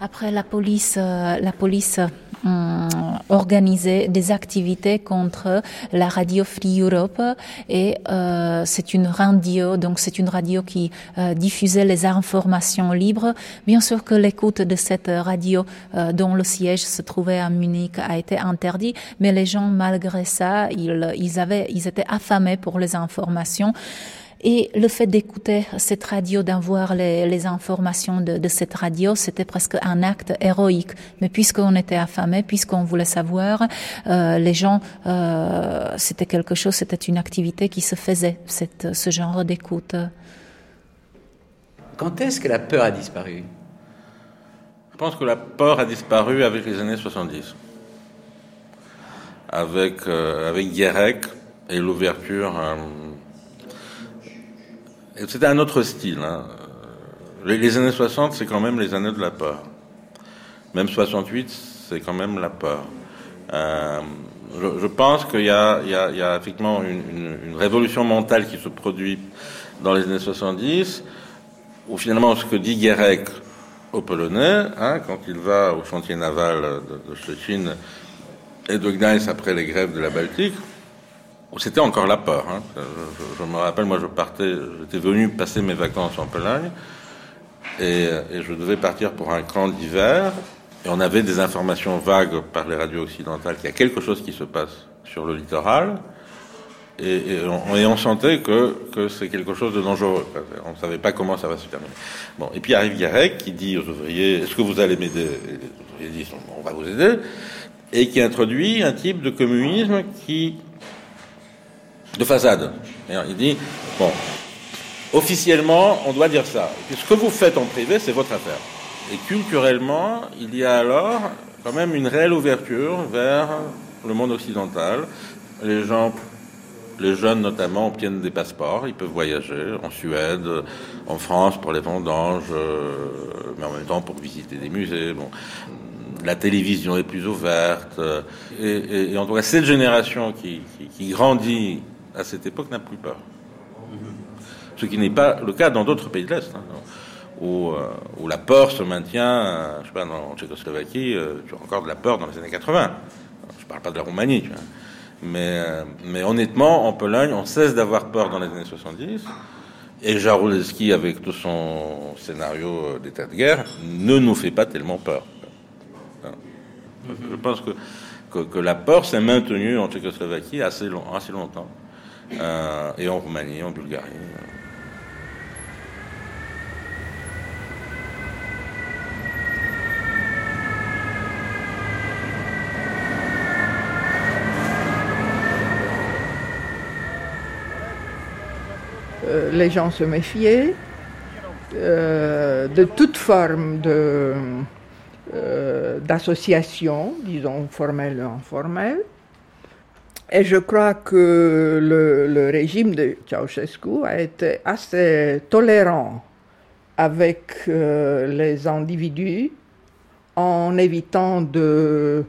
Après, la police, euh, la police hum, organisait des activités contre la radio Free Europe et euh, c'est une radio, donc c'est une radio qui euh, diffusait les informations libres. Bien sûr que l'écoute de cette radio euh, dont le siège se trouvait à Munich a été interdit, mais les gens malgré ça, ils, ils avaient, ils étaient affamés pour les informations. Et le fait d'écouter cette radio, d'avoir les, les informations de, de cette radio, c'était presque un acte héroïque. Mais puisqu'on était affamé, puisqu'on voulait savoir, euh, les gens, euh, c'était quelque chose, c'était une activité qui se faisait, cette, ce genre d'écoute. Quand est-ce que la peur a disparu? Je pense que la peur a disparu avec les années 70. Avec, euh, avec Guérec et l'ouverture. C'était un autre style. hein. Les, années 60, c'est quand même les années de la peur. Même 68, c'est quand même la peur. Euh, je, pense qu'il y y, y a effectivement une, une- une révolution mentale qui se produit dans les années 70, où finalement ce que dit Guérec aux Polonais, hein, quand il va au chantier naval de, de et de Gdańsk après les grèves de la Baltique, c'était encore la peur. hein. Je, me rappelle, moi je partais, j'étais venu passer mes vacances en Pologne, et, et je devais partir pour un camp d'hiver, et on avait des informations vagues par les radios occidentales qu'il y a quelque chose qui se passe sur le littoral, et, on, sentait que, que c'est quelque chose de dangereux. On ne savait pas comment ça va se terminer. Bon, et puis arrive Garek qui dit aux ouvriers Est-ce que vous allez m'aider? Les ouvriers disent On va vous aider. Et qui introduit un type de communisme qui. De façade. Il dit Bon, officiellement, on doit dire ça. Et ce que vous faites en privé, c'est votre affaire. Et culturellement, il y a alors quand même une réelle ouverture vers le monde occidental. Les gens, les jeunes notamment, obtiennent des passeports, ils peuvent voyager en Suède, en France pour les vendanges, euh, mais en même temps pour visiter des musées. Bon. La télévision est plus ouverte. Et, et- et en tout cas, cette génération qui grandit à cette époque n'a plus peur. Ce qui n'est pas le cas dans d'autres pays de l'Est, hein, où, euh, où la peur se maintient, euh, je sais pas, en Tchécoslovaquie, euh, tu as encore de la peur dans les années 80. Je parle pas de la Roumanie, tu vois. Mais, euh, mais honnêtement, en Pologne, on cesse d'avoir peur dans les années 70. Et Jaruzelski, avec tout son scénario d'état de guerre, ne nous fait pas tellement peur. Hein. Je pense que, que, que la peur s'est maintenue en Tchécoslovaquie assez, long, assez longtemps. Euh, et en Roumanie, en Bulgarie. Euh, les gens se méfiaient euh, de toute forme de, euh, d'association, disons formelle ou informelle. Et je crois que le, régime de Ceausescu a été assez tolérant avec euh, les individus en évitant de,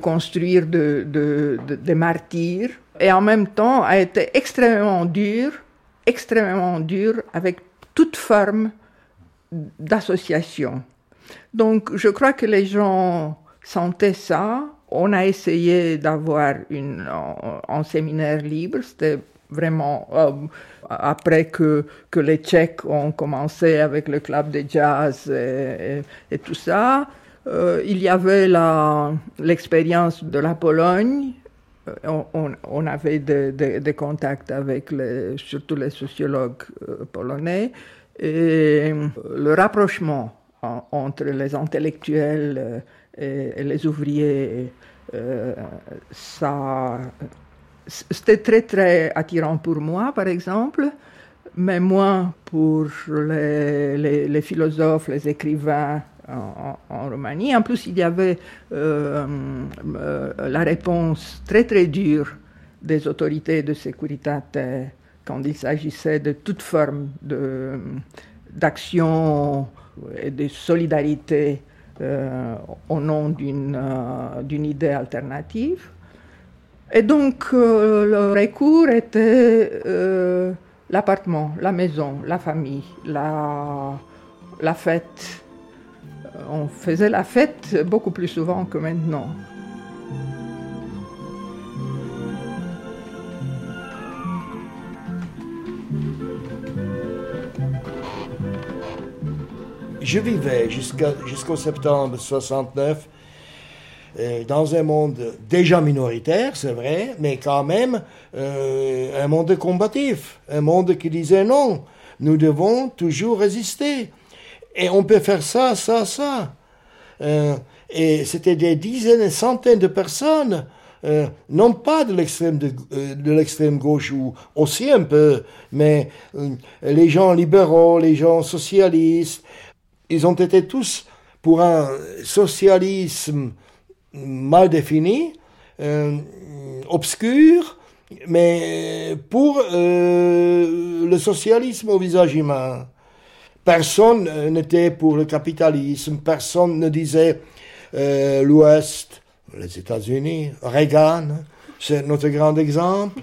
construire des de, de, martyrs, et en même temps a été extrêmement dur, extrêmement dur avec toute forme d'association. Donc je crois que les gens sentaient ça. On a essayé d'avoir un, séminaire libre, c'était vraiment euh, après que, que les Tchèques ont commencé avec le club de jazz et, et, tout ça. Euh, il y avait l'expérience de la Pologne. Euh, on, avait des de, de contacts avec surtout les sociologues polonais et le rapprochement entre les intellectuels et, les ouvriers, ça c'était très très attirant pour moi, par exemple, mais moins pour les, philosophes, les écrivains en, Roumanie. En plus, il y avait euh, euh, la réponse très très dure des autorités de sécurité quand il s'agissait de toute forme d'action et de solidarité euh, au nom d'une idée alternative. Et donc, euh, le recours était euh, l'appartement, la maison, la famille, la, la fête. On faisait la fête beaucoup plus souvent que maintenant. Je vivais jusqu'au septembre 69 euh, dans un monde déjà minoritaire, c'est vrai, mais quand même euh, un monde combatif, un monde qui disait non, nous devons toujours résister. Et on peut faire ça, ça, ça. Euh, et c'était des dizaines et centaines de personnes, non pas de de l'extrême gauche ou aussi un peu, mais les gens libéraux, les gens socialistes, ils ont été tous pour un socialisme mal défini, euh, obscur, mais pour euh, le socialisme au visage humain. Personne euh, n'était pour le capitalisme, personne ne disait l'Ouest, les États-Unis, Reagan, c'est notre grand exemple.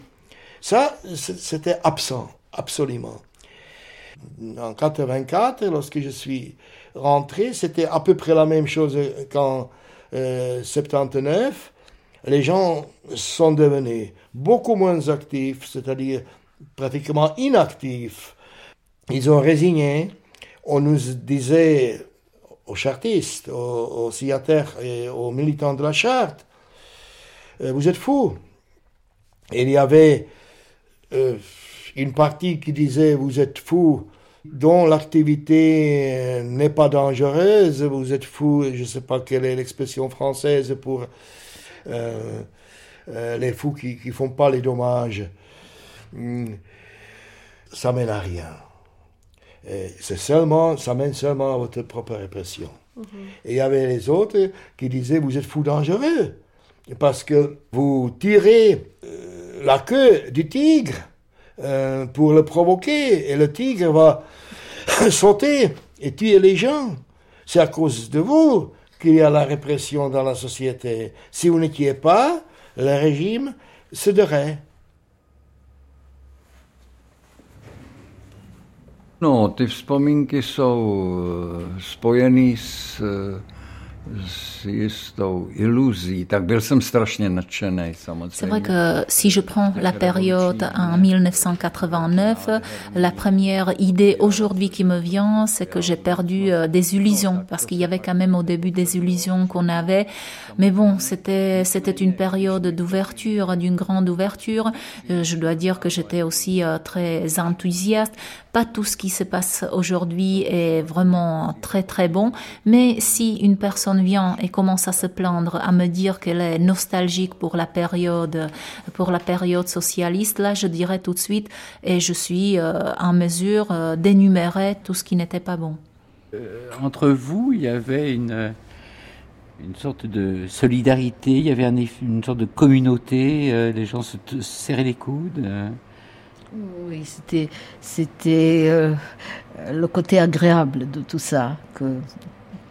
Ça, c'était absent, absolument. En 84, lorsque je suis rentré, c'était à peu près la même chose qu'en 79, euh, les gens sont devenus beaucoup moins actifs, c'est-à-dire pratiquement inactifs. Ils ont résigné. On nous disait aux chartistes, aux, signataires et aux militants de la charte, euh, vous êtes fous. il y avait euh, une partie qui disait, vous êtes fous dont l'activité euh, n'est pas dangereuse, vous êtes fou, je ne sais pas quelle est l'expression française pour euh, euh, les fous qui ne font pas les dommages, hmm. ça mène à rien. C'est seulement, ça mène seulement à votre propre répression. Mhm. Et il y avait les autres qui disaient, vous êtes fous dangereux, parce que vous tirez la queue du tigre euh, pour le provoquer. Et le tigre va sauter et tuer les gens. C'est à cause de vous qu'il y a la répression dans la société. Si vous n'étiez pas, le régime céderait. No, ty vzpomínky jsou eh, spojený s eh, C'est vrai que si je prends la période en 1989, la première idée aujourd'hui qui me vient, c'est que j'ai perdu euh, des illusions. Parce qu'il y avait quand même au début des illusions qu'on avait. Mais bon, c'était c'était une période d'ouverture, d'une grande ouverture. Euh, je dois dire que j'étais aussi euh, très enthousiaste. Pas tout ce qui se passe aujourd'hui est vraiment très très bon, mais si une personne vient et commence à se plaindre, à me dire qu'elle est nostalgique pour la période, pour la période socialiste, là, je dirais tout de suite, et je suis euh, en mesure d'énumérer tout ce qui n'était pas bon. Entre vous, il y avait une, une sorte de solidarité, il y avait une sorte de communauté, les gens se serraient les coudes. Oui, c'était, c'était le côté agréable de tout ça que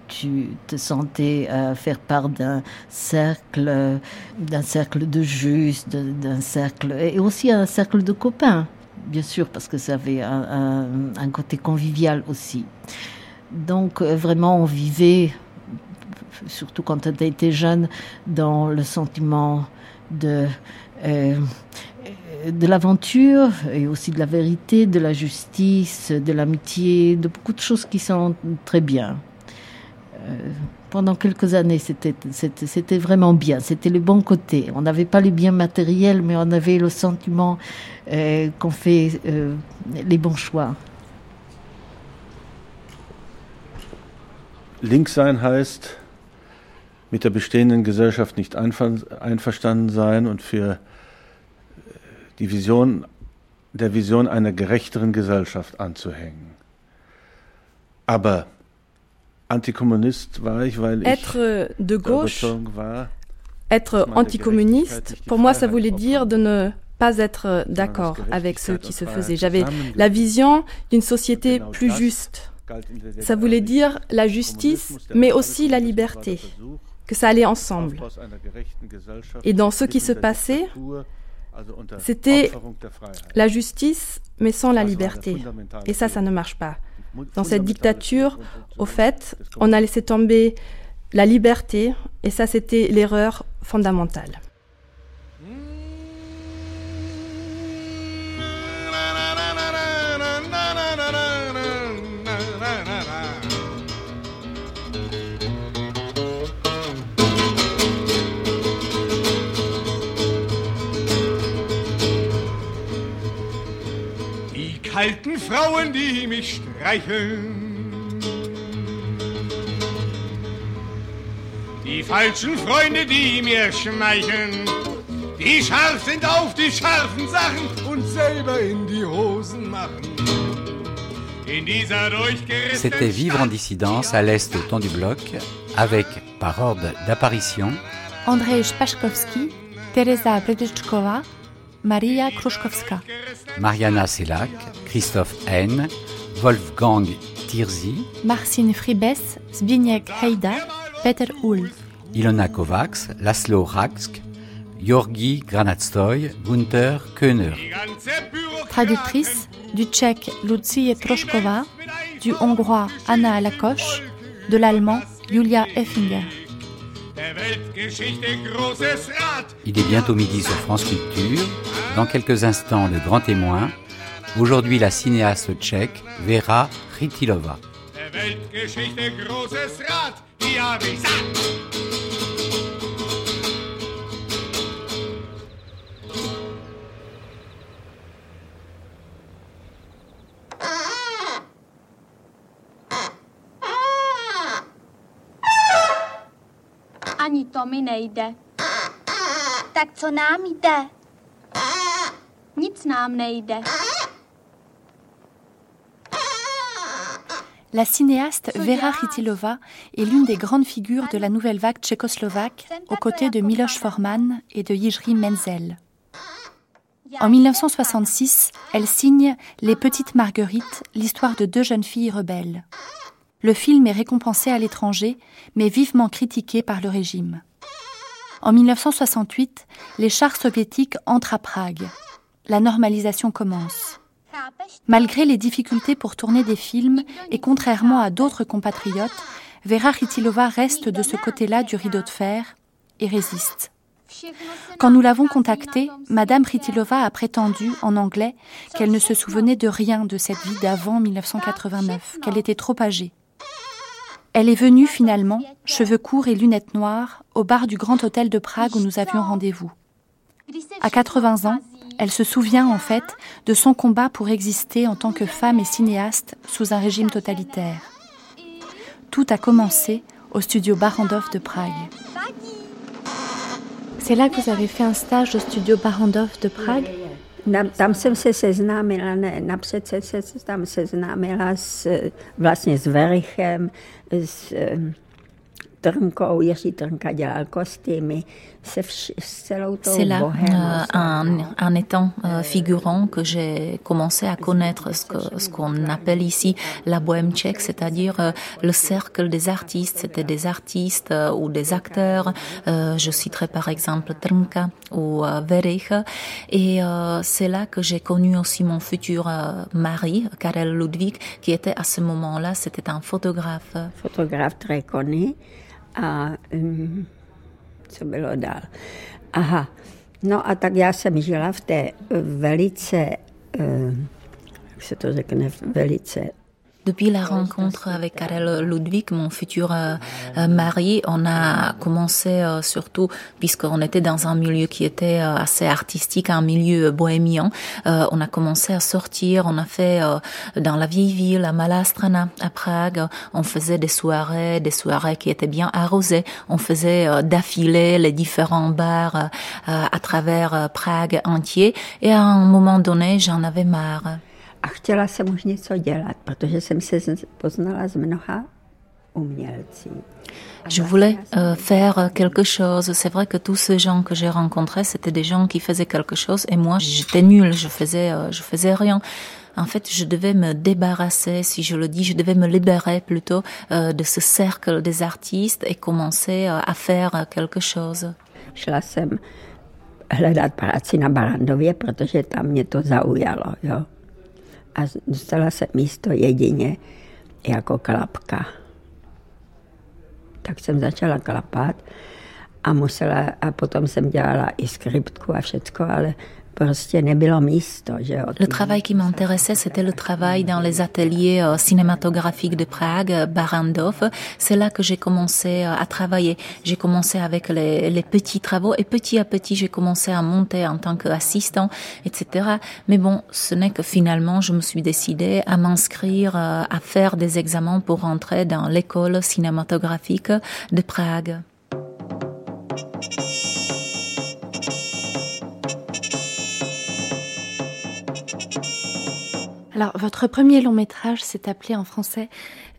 tu te sentais faire part d'un cercle, d'un cercle de justes, d'un cercle, et aussi un cercle de copains, bien sûr, parce que ça avait un, un côté convivial aussi. Donc vraiment, on vivait, surtout quand on était jeune, dans le sentiment de de l'aventure et aussi de la vérité, de la justice, de l'amitié, de beaucoup de choses qui sont très bien. Euh, pendant quelques années, c'était vraiment bien, c'était le bon côté. On n'avait pas les biens matériels, mais on avait le sentiment euh, qu'on fait euh, les bons choix. Links sein heißt, mit der bestehenden Gesellschaft nicht einverstanden sein und für die Vision, der Vision einer gerechteren Gesellschaft anzuhängen. Aber Antikommunist war ich, weil être de gauche, être anticommuniste, pour moi, ça voulait dire de ne pas être d'accord avec ce qui se faisait. J'avais la vision d'une société plus juste. Ça voulait dire la justice, mais aussi la liberté, que ça allait ensemble. Et dans ce qui se passait, c'était la justice, mais sans la liberté. Et ça, ça ne marche pas. Dans cette dictature, au fait, on a laissé tomber la liberté, et ça, c'était l'erreur fondamentale. Alten Frauen, die mich streicheln. Die falschen Freunde, die mir schmeicheln. Die scharf sind auf die scharfen Sachen und selber in die Hosen machen. C'était Vivre en dissidence à l'est au temps du bloc, avec, par ordre d'apparition, Andrzej Paszkowski, Teresa Bredyczkova, Maria Kruszkowska, Mariana Selak, Christophe N., Wolfgang Tirzi, Marcin Fribes, Zbigniew Heida, Peter Ull, Ilona Kovacs, Laszlo Raksk, Georgi Granatstoy, Gunther Köhner. Traductrice du tchèque Lucie Troszkova, du hongrois Anna Alakosh, de l'allemand Julia Effinger. Il est bientôt midi sur France Culture. Dans quelques instants, le grand témoin. Aujourd'hui, la cinéaste tchèque Vera Ritilova. Ani to mi. Tak co nám? La cinéaste Vera Chytilova est l'une des grandes figures de la nouvelle vague tchécoslovaque aux côtés de Miloš Forman et de Jiří Menzel. En 1966, elle signe Les Petites Marguerites, l'histoire de deux jeunes filles rebelles. Le film est récompensé à l'étranger, mais vivement critiqué par le régime. En 1968, les chars soviétiques entrent à Prague. La normalisation commence. Malgré les difficultés pour tourner des films et contrairement à d'autres compatriotes, Vera Khitilova reste de ce côté-là du rideau de fer et résiste. Quand nous l'avons contactée, Madame Khitilova a prétendu en anglais qu'elle ne se souvenait de rien de cette vie d'avant 1989, qu'elle était trop âgée. Elle est venue finalement, cheveux courts et lunettes noires, au bar du Grand Hôtel de Prague où nous avions rendez-vous. À 80 ans, elle se souvient en fait de son combat pour exister en tant que femme et cinéaste sous un régime totalitaire. Tout a commencé au studio Barandov de Prague. C'est là que vous avez fait un stage au studio Barandov de Prague? Tam jsem se seznámila, ne, napřed se, se tam seznámila s, vlastně s Verichem, s Trnkou, Jiří Trnka dělal kostýmy, C'est là, euh, en, étant euh, figurant, que j'ai commencé à connaître ce qu'on ce appelle ici la bohème tchèque, c'est-à-dire euh, le cercle des artistes. C'était des artistes ou des acteurs. je citerai par exemple Trnka ou Verich. Et c'est là que j'ai connu aussi mon futur mari, Karel Ludwig, qui était à ce moment-là, c'était un photographe. Photographe très connu. À, co bylo dál. Aha, no a tak já jsem žila v té velice, eh, jak se to řekne, velice Depuis la rencontre avec Karel Ludwig, mon futur euh, euh, mari, on a commencé euh, surtout, puisqu'on était dans un milieu qui était assez artistique, un milieu bohémien, on a commencé à sortir, on a fait dans la vieille ville, à Malastrana, à Prague, on faisait des soirées, des soirées qui étaient bien arrosées, on faisait d'affilée les différents bars à travers Prague entier, et à un moment donné, j'en avais marre. A chtěla jsem už něco dělat, protože jsem se poznala s mnoha. Je voulais euh, faire quelque chose. C'est vrai que tous ces gens que j'ai rencontrés, c'était des gens qui faisaient quelque chose et moi, j'étais nulle, je faisais, euh, je faisais rien. En fait, je devais me débarrasser, si je le dis, je devais me libérer plutôt euh, de ce cercle des artistes et commencer à faire quelque chose. Šla jsem hledat práci na Barandově, protože tam mě to zaujalo. Jo. A dostala se místo jedině jako klapka. Tak jsem začala klapat a musela, a potom jsem dělala i skriptku a všecko, ale Le travail qui m'intéressait, c'était le travail dans les ateliers euh, cinématographiques de Prague, euh, Barandov. C'est là que j'ai commencé euh, à travailler. J'ai commencé avec les, petits travaux et petit à petit, j'ai commencé à monter en tant qu'assistant, etc. Mais bon, ce n'est que finalement, je me suis décidée à m'inscrire, à faire des examens pour rentrer dans l'école cinématographique de Prague. Alors, votre premier long métrage s'est appelé en français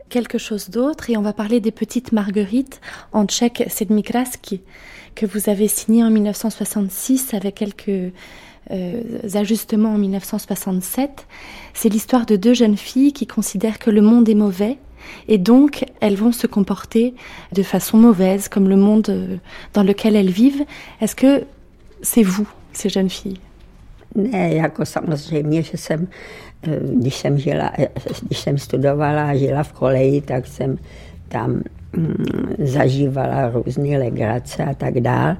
quelque chose d'autre et on va parler des petites marguerites en tchèque Sedmikraski que vous avez signé en 1966 avec quelques euh, ajustements en 1967. C'est l'histoire de deux jeunes filles qui considèrent que le monde est mauvais et donc elles vont se comporter de façon mauvaise comme le monde euh, dans lequel elles vivent. Est-ce que c'est vous, ces jeunes filles? Když jsem, žila, když jsem studovala a žila v koleji, tak jsem tam mm, zažívala různé legrace a tak dál.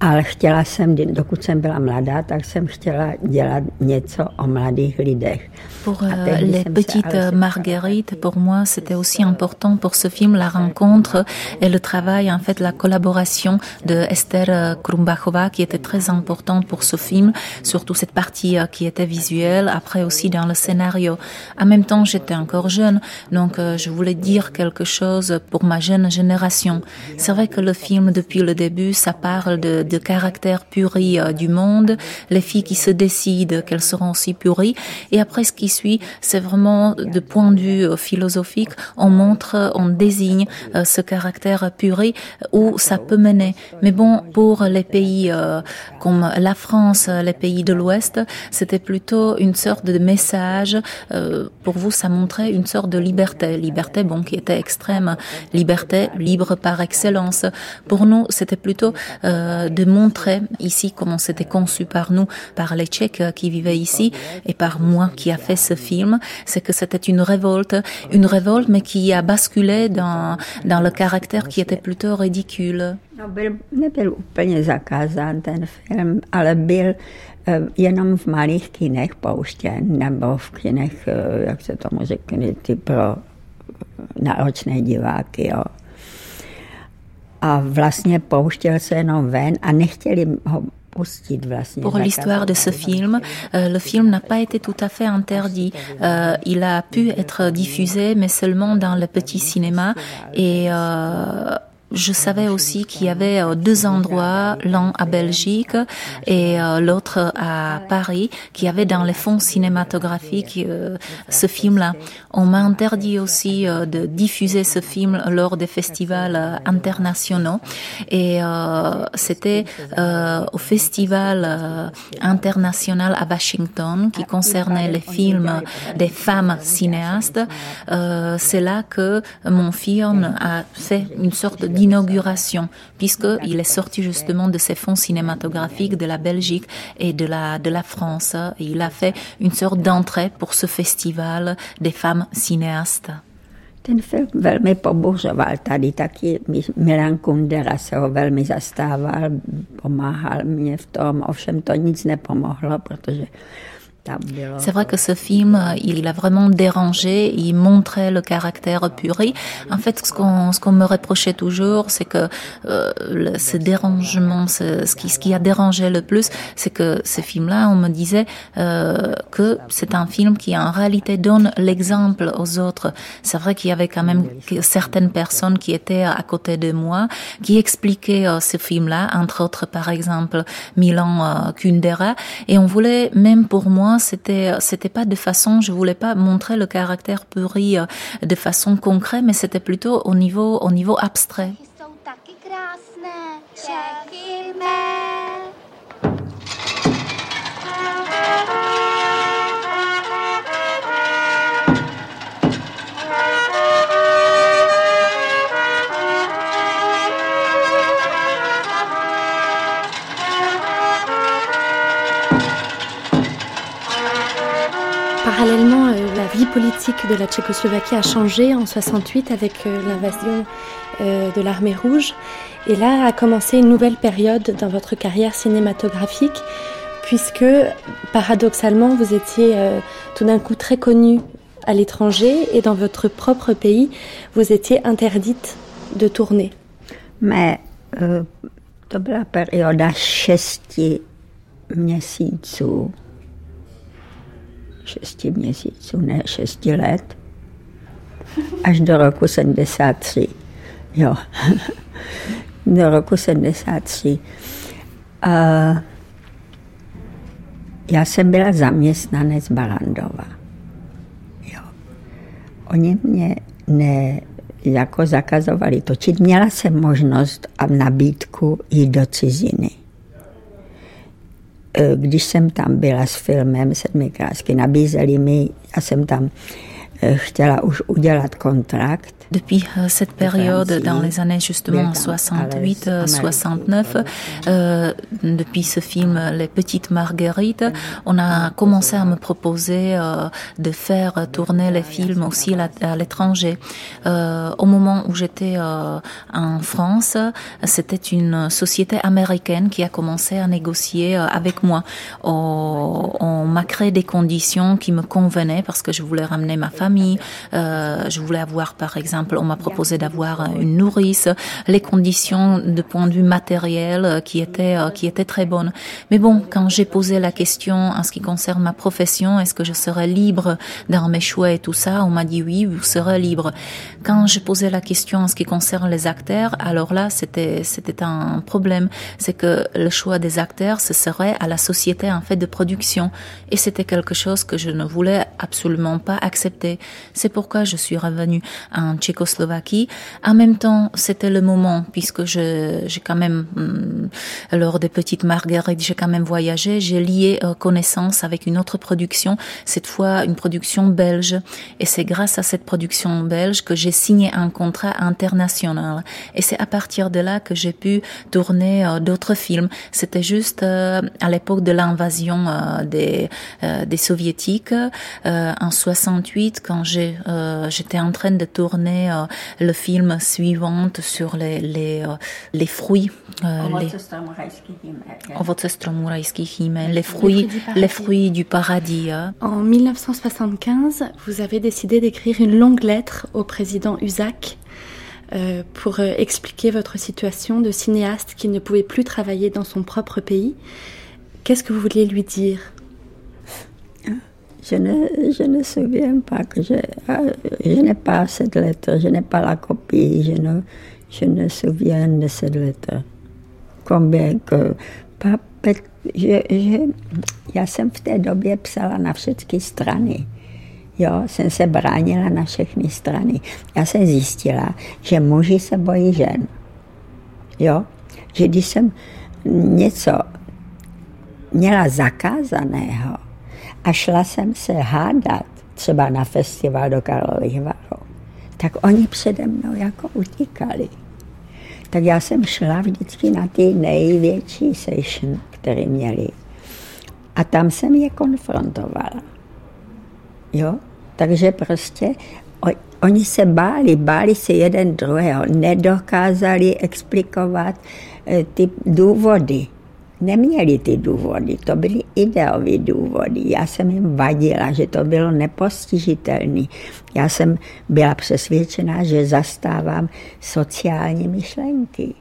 Ale chtěla jsem, dokud jsem byla mladá, tak jsem chtěla dělat něco o mladých lidech. Pour euh, les petites marguerites, pour moi, c'était aussi important pour ce film la rencontre et le travail, en fait, la collaboration de Esther euh, Krumbachova qui était très importante pour ce film, surtout cette partie euh, qui était visuelle, après aussi dans le scénario. En même temps, j'étais encore jeune, donc je voulais dire quelque chose pour ma jeune génération. C'est vrai que le film, depuis le début, ça parle de, de caractère puri du monde, les filles qui se décident qu'elles seront aussi puries, et après ce qui suit, c'est vraiment de point de vue euh, philosophique, on montre, on désigne euh, ce caractère puré où ça peut mener. Mais bon, pour les pays euh, comme la France, les pays de l'Ouest, c'était plutôt une sorte de message. Pour vous, ça montrait une sorte de liberté, liberté bon qui était extrême, liberté libre par excellence. Pour nous, c'était plutôt de montrer ici comment c'était conçu par nous, par les Tchèques qui vivaient ici et par moi qui a fait ce film, c'est que c'était une révolte, une révolte mais qui a basculé dans, le caractère qui était plutôt ridicule. A vlastně pouštěl se jenom ven a nechtěli ho Pour l'histoire de ce film, euh, le film n'a pas été tout à fait interdit. Euh, il a pu être diffusé, mais seulement dans le petit cinéma. Et euh, je savais aussi qu'il y avait deux endroits, l'un à Belgique et l'autre à Paris, qui avaient dans les fonds cinématographiques ce film-là. On m'a interdit aussi de diffuser ce film lors des festivals internationaux et c'était au festival international à Washington qui concernait les films des femmes cinéastes. C'est là que mon film a fait une sorte d'inauguration, puisqu'il est sorti justement de ces fonds cinématographiques de la Belgique et de la, France. Il a fait une sorte d'entrée pour ce festival des femmes cinéastes. Velmi velmi zastával, pomáhal mě v tom, to nic nepomohlo, protože C'est vrai que ce film, il a vraiment dérangé, il montrait le caractère puri. En fait, ce qu'on qu'on me reprochait toujours, c'est que euh, ce dérangement, ce, ce, qui, ce qui a dérangé le plus, c'est que ce film-là, on me disait euh, que c'est un film qui en réalité donne l'exemple aux autres. C'est vrai qu'il y avait quand même certaines personnes qui étaient à côté de moi, qui expliquaient euh, ce film-là, entre autres par exemple Milan euh, Kundera, et on voulait même pour moi c'était c'était pas de façon, je voulais pas montrer le caractère puri euh, de façon concrète, mais c'était plutôt au niveau au niveau abstrait. Parallèlement, euh, la vie politique de la Tchécoslovaquie a changé en 68 avec euh, l'invasion euh, de l'armée rouge. Et là a commencé une nouvelle période dans votre carrière cinématographique, puisque paradoxalement, vous étiez tout d'un coup très connu à l'étranger et dans votre propre pays, vous étiez interdite de tourner. Mais to byla perioda šesti měsíců šesti měsíců, ne šesti let, až do roku 73. Jo, do roku 73. A já jsem byla zaměstnanec Balandova. Jo. Oni mě ne, jako zakazovali točit. Měla jsem možnost a nabídku jít do ciziny. Eh, když jsem tam byla s filmem Sedmi krásky, nabízeli mi, já jsem tam eh, chtěla už udělat kontrakt, Depuis euh, cette période, dans les années justement 68-69, euh, depuis ce film Les Petites Marguerites, on a commencé à me proposer euh, de faire tourner les films aussi à l'étranger. au moment où j'étais en France, c'était une société américaine qui a commencé à négocier avec moi. on m'a créé des conditions qui me convenaient parce que je voulais ramener ma famille, je voulais avoir par exemple on m'a proposé d'avoir une nourrice, les conditions de point de vue matériel euh, qui étaient euh, qui étaient très bonnes. Mais bon, quand j'ai posé la question en ce qui concerne ma profession, est-ce que je serais libre dans mes choix et tout ça, on m'a dit oui, vous serez libre. Quand j'ai posé la question en ce qui concerne les acteurs, alors là, c'était c'était un problème, c'est que le choix des acteurs, ce serait à la société en fait de production, et c'était quelque chose que je ne voulais absolument pas accepter. C'est pourquoi je suis revenue en Tchécoslovaquie. En même temps, c'était le moment, puisque j'ai quand même, hum, lors des petites marguerites, j'ai quand même voyagé, j'ai lié euh, connaissance avec une autre production, cette fois une production belge. Et c'est grâce à cette production belge que j'ai signé un contrat international. Et c'est à partir de là que j'ai pu tourner euh, d'autres films. C'était juste euh, à l'époque de l'invasion des, des soviétiques, en 68, quand j'étais en train de tourner euh, le film suivant sur les, les, euh, les fruits. Euh, les, les fruits, les fruits du paradis. Hein. En 1975, vous avez décidé d'écrire une longue lettre au président Usac pour expliquer votre situation de cinéaste qui ne pouvait plus travailler dans son propre pays. Qu'est-ce que vous vouliez lui dire? N'ai pas cette lettre, je n'ai pas la copie, je ne, Je ne souviens de cette lettre. Combien que... Papet, že, že já jsem v té době psala na všechny strany. Jo, jsem se bránila na všechny strany. Já jsem zjistila, že muži se bojí žen. Jo, že když jsem něco měla zakázaného a šla jsem se hádat třeba na festival do Karlových Varů, tak oni přede mnou jako utíkali. Tak já jsem šla vždycky na ty největší session, které měli. A tam jsem je konfrontovala. Jo? Takže prostě oni se báli, báli se jeden druhého, nedokázali explikovat e, ty důvody. Neměli ty důvody, to byly ideové důvody. Já jsem jim vadila, že to bylo nepostižitelné. Já jsem byla přesvědčená, že zastávám sociální myšlenky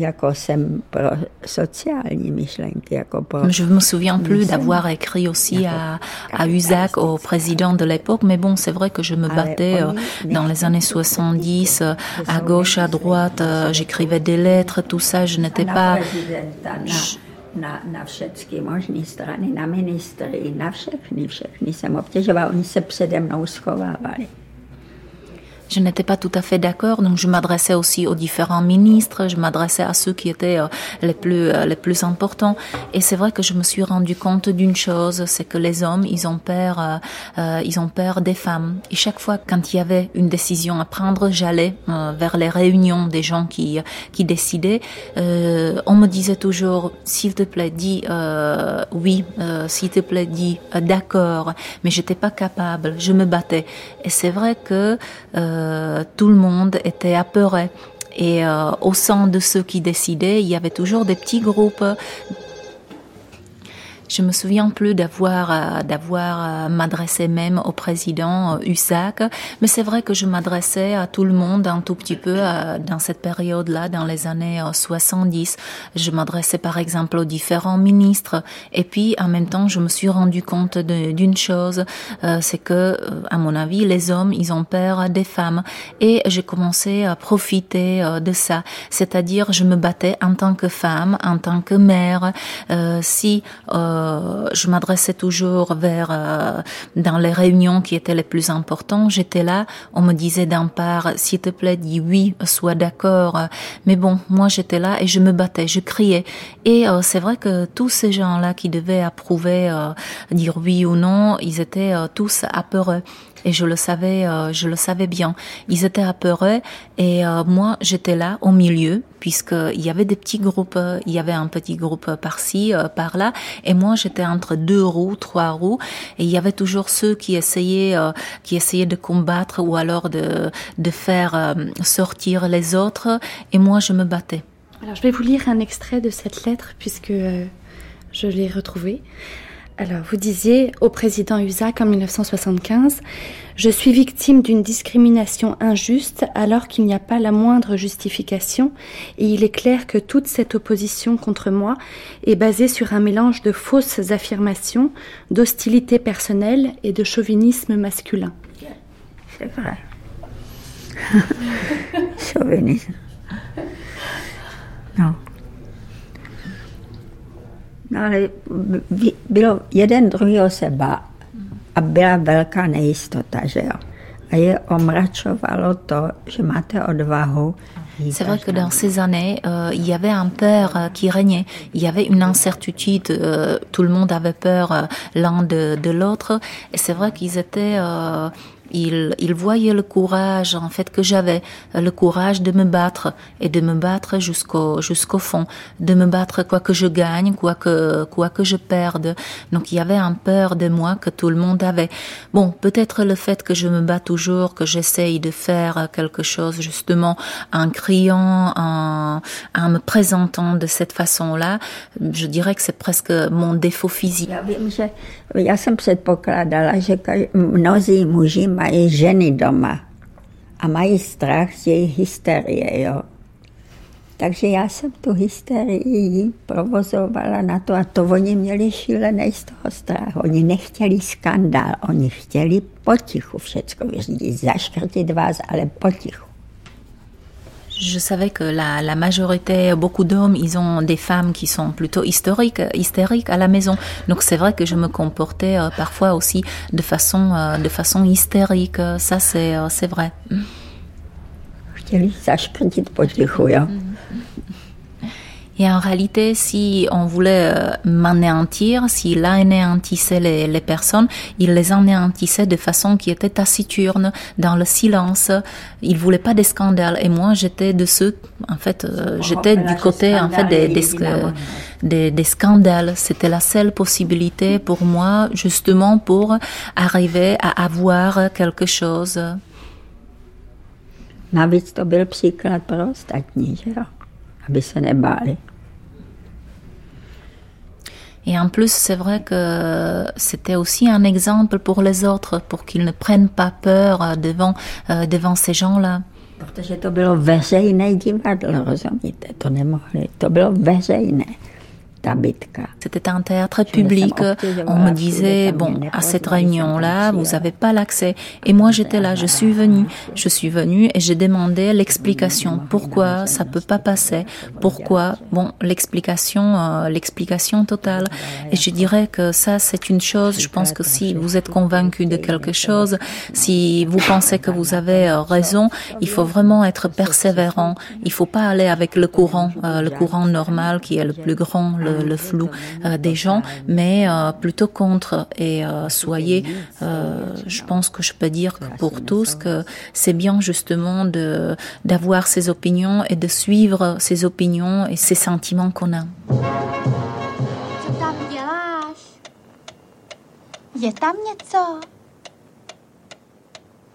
jako jsem pro sociální myšlenky, jako pro... Je me souviens plus d'avoir écrit aussi à, à Usac, au président de l'époque, mais bon, c'est vrai que je me battais euh, dans les années 70, euh, à gauche, à droite, euh, j'écrivais des lettres, tout ça, je n'étais pas... Na, na všechny možné strany, na ministry, na všechny, všechny jsem obtěžovala, oni se přede mnou schovávali. Je n'étais pas tout à fait d'accord. Donc je m'adressais aussi aux différents ministres, je m'adressais à ceux qui étaient euh, les plus euh, les plus importants. Et c'est vrai que je me suis rendu compte d'une chose, c'est que les hommes, ils ont peur, euh, ils ont peur des femmes. Et chaque fois quand il y avait une décision à prendre, j'allais vers les réunions des gens qui qui décidaient. on me disait toujours, s'il te plaît, dis oui, s'il te plaît, dis d'accord. Mais j'étais pas capable, je me battais. Et c'est vrai que euh, tout le monde était apeuré. Et euh, au sein de ceux qui décidaient, il y avait toujours des petits groupes je me souviens plus d'avoir euh, d'avoir euh, m'adressé même au président USAC, mais c'est vrai que je m'adressais à tout le monde un tout petit peu dans cette période-là, dans les années 70. Je m'adressais par exemple aux différents ministres, et puis en même temps, je me suis rendu compte d'une chose, euh, c'est que, à mon avis, les hommes, ils ont peur des femmes, et j'ai commencé à profiter de ça, c'est-à-dire je me battais en tant que femme, en tant que mère, si euh, je m'adressais toujours vers euh, dans les réunions qui étaient les plus importantes. J'étais là, on me disait d'un part, s'il te plaît, dis oui, sois d'accord. Mais bon, moi j'étais là et je me battais, je criais. Et euh, c'est vrai que tous ces gens-là qui devaient approuver, dire oui ou non, ils étaient tous apeureux. Et je le savais, euh, je le savais bien. Ils étaient apeurés et euh, moi j'étais là au milieu puisqu'il y avait des petits groupes, il y avait un petit groupe par-ci, euh, par-là, et moi j'étais entre deux roues, trois roues, et il y avait toujours ceux qui essayaient, qui essayaient de combattre ou alors de, de faire sortir les autres, et moi je me battais. Alors je vais vous lire un extrait de cette lettre puisque je l'ai retrouvée. Alors, vous disiez au président Usac en 1975, je suis victime d'une discrimination injuste alors qu'il n'y a pas la moindre justification et il est clair que toute cette opposition contre moi est basée sur un mélange de fausses affirmations, d'hostilité personnelle et de chauvinisme masculin. C'est vrai. chauvinisme. Non. No ale bylo jeden druhého se bá a byla velká nejistota, že jo? A je omračovalo to, že máte odvahu C'est vrai que dans ces années, euh, il y avait un peur qui régnait. Il y avait une incertitude. Euh, tout le monde avait peur euh, l'un de, de l'autre. Et c'est vrai qu'ils étaient euh, il, il voyait le courage en fait que j'avais, le courage de me battre et de me battre jusqu'au jusqu'au fond, de me battre quoi que je gagne, quoi que quoi que je perde. Donc il y avait un peur de moi que tout le monde avait. Bon, peut-être le fait que je me bats toujours, que j'essaye de faire quelque chose justement en criant, en, en me présentant de cette façon-là, je dirais que c'est presque mon défaut physique. Mají ženy doma a mají strach z jejich hysterie, jo. Takže já jsem tu hysterii provozovala na to a to oni měli šílený z toho strach. Oni nechtěli skandál, oni chtěli potichu všecko vyřídit, zaškrtit vás, ale potichu. Je savais que la, la majorité, beaucoup d'hommes, ils ont des femmes qui sont plutôt historiques, hystériques à la maison. Donc c'est vrai que je me comportais euh, parfois aussi de façon, euh, de façon hystérique. Ça, c'est, euh, c'est vrai. Et en réalité, si on voulait euh, m'anéantir, s'il anéantissait les, les, personnes, il les anéantissait de façon qui était taciturne, dans le silence. Il voulait pas des scandales. Et moi, j'étais de ceux, en fait, euh, j'étais du côté, en fait, des, des, des, des scandales. C'était la seule possibilité pour moi, justement, pour arriver à avoir quelque chose. Navíc to byl příklad pro ostatní, že jo? Aby se nebáli. Et en plus, c'est vrai que c'était aussi un exemple pour les autres, pour qu'ils ne prennent pas peur devant, euh, devant ces gens-là. C'était un théâtre public. On me disait, bon, à cette réunion-là, vous n'avez pas l'accès. Et moi, j'étais là, je suis venue. Je suis venue et j'ai demandé l'explication. Pourquoi ça peut pas passer? Pourquoi? Bon, l'explication, euh, l'explication totale. Et je dirais que ça, c'est une chose. Je pense que si vous êtes convaincu de quelque chose, si vous pensez que vous avez euh, raison, il faut vraiment être persévérant. Il faut pas aller avec le courant, euh, le courant normal qui est le plus grand, le le, flou euh, des gens, mais euh, plutôt contre. Et euh, soyez, je pense que je peux dire que pour tous que c'est bien justement de d'avoir ses opinions et de suivre ses opinions et ses sentiments qu'on a. Je tam něco?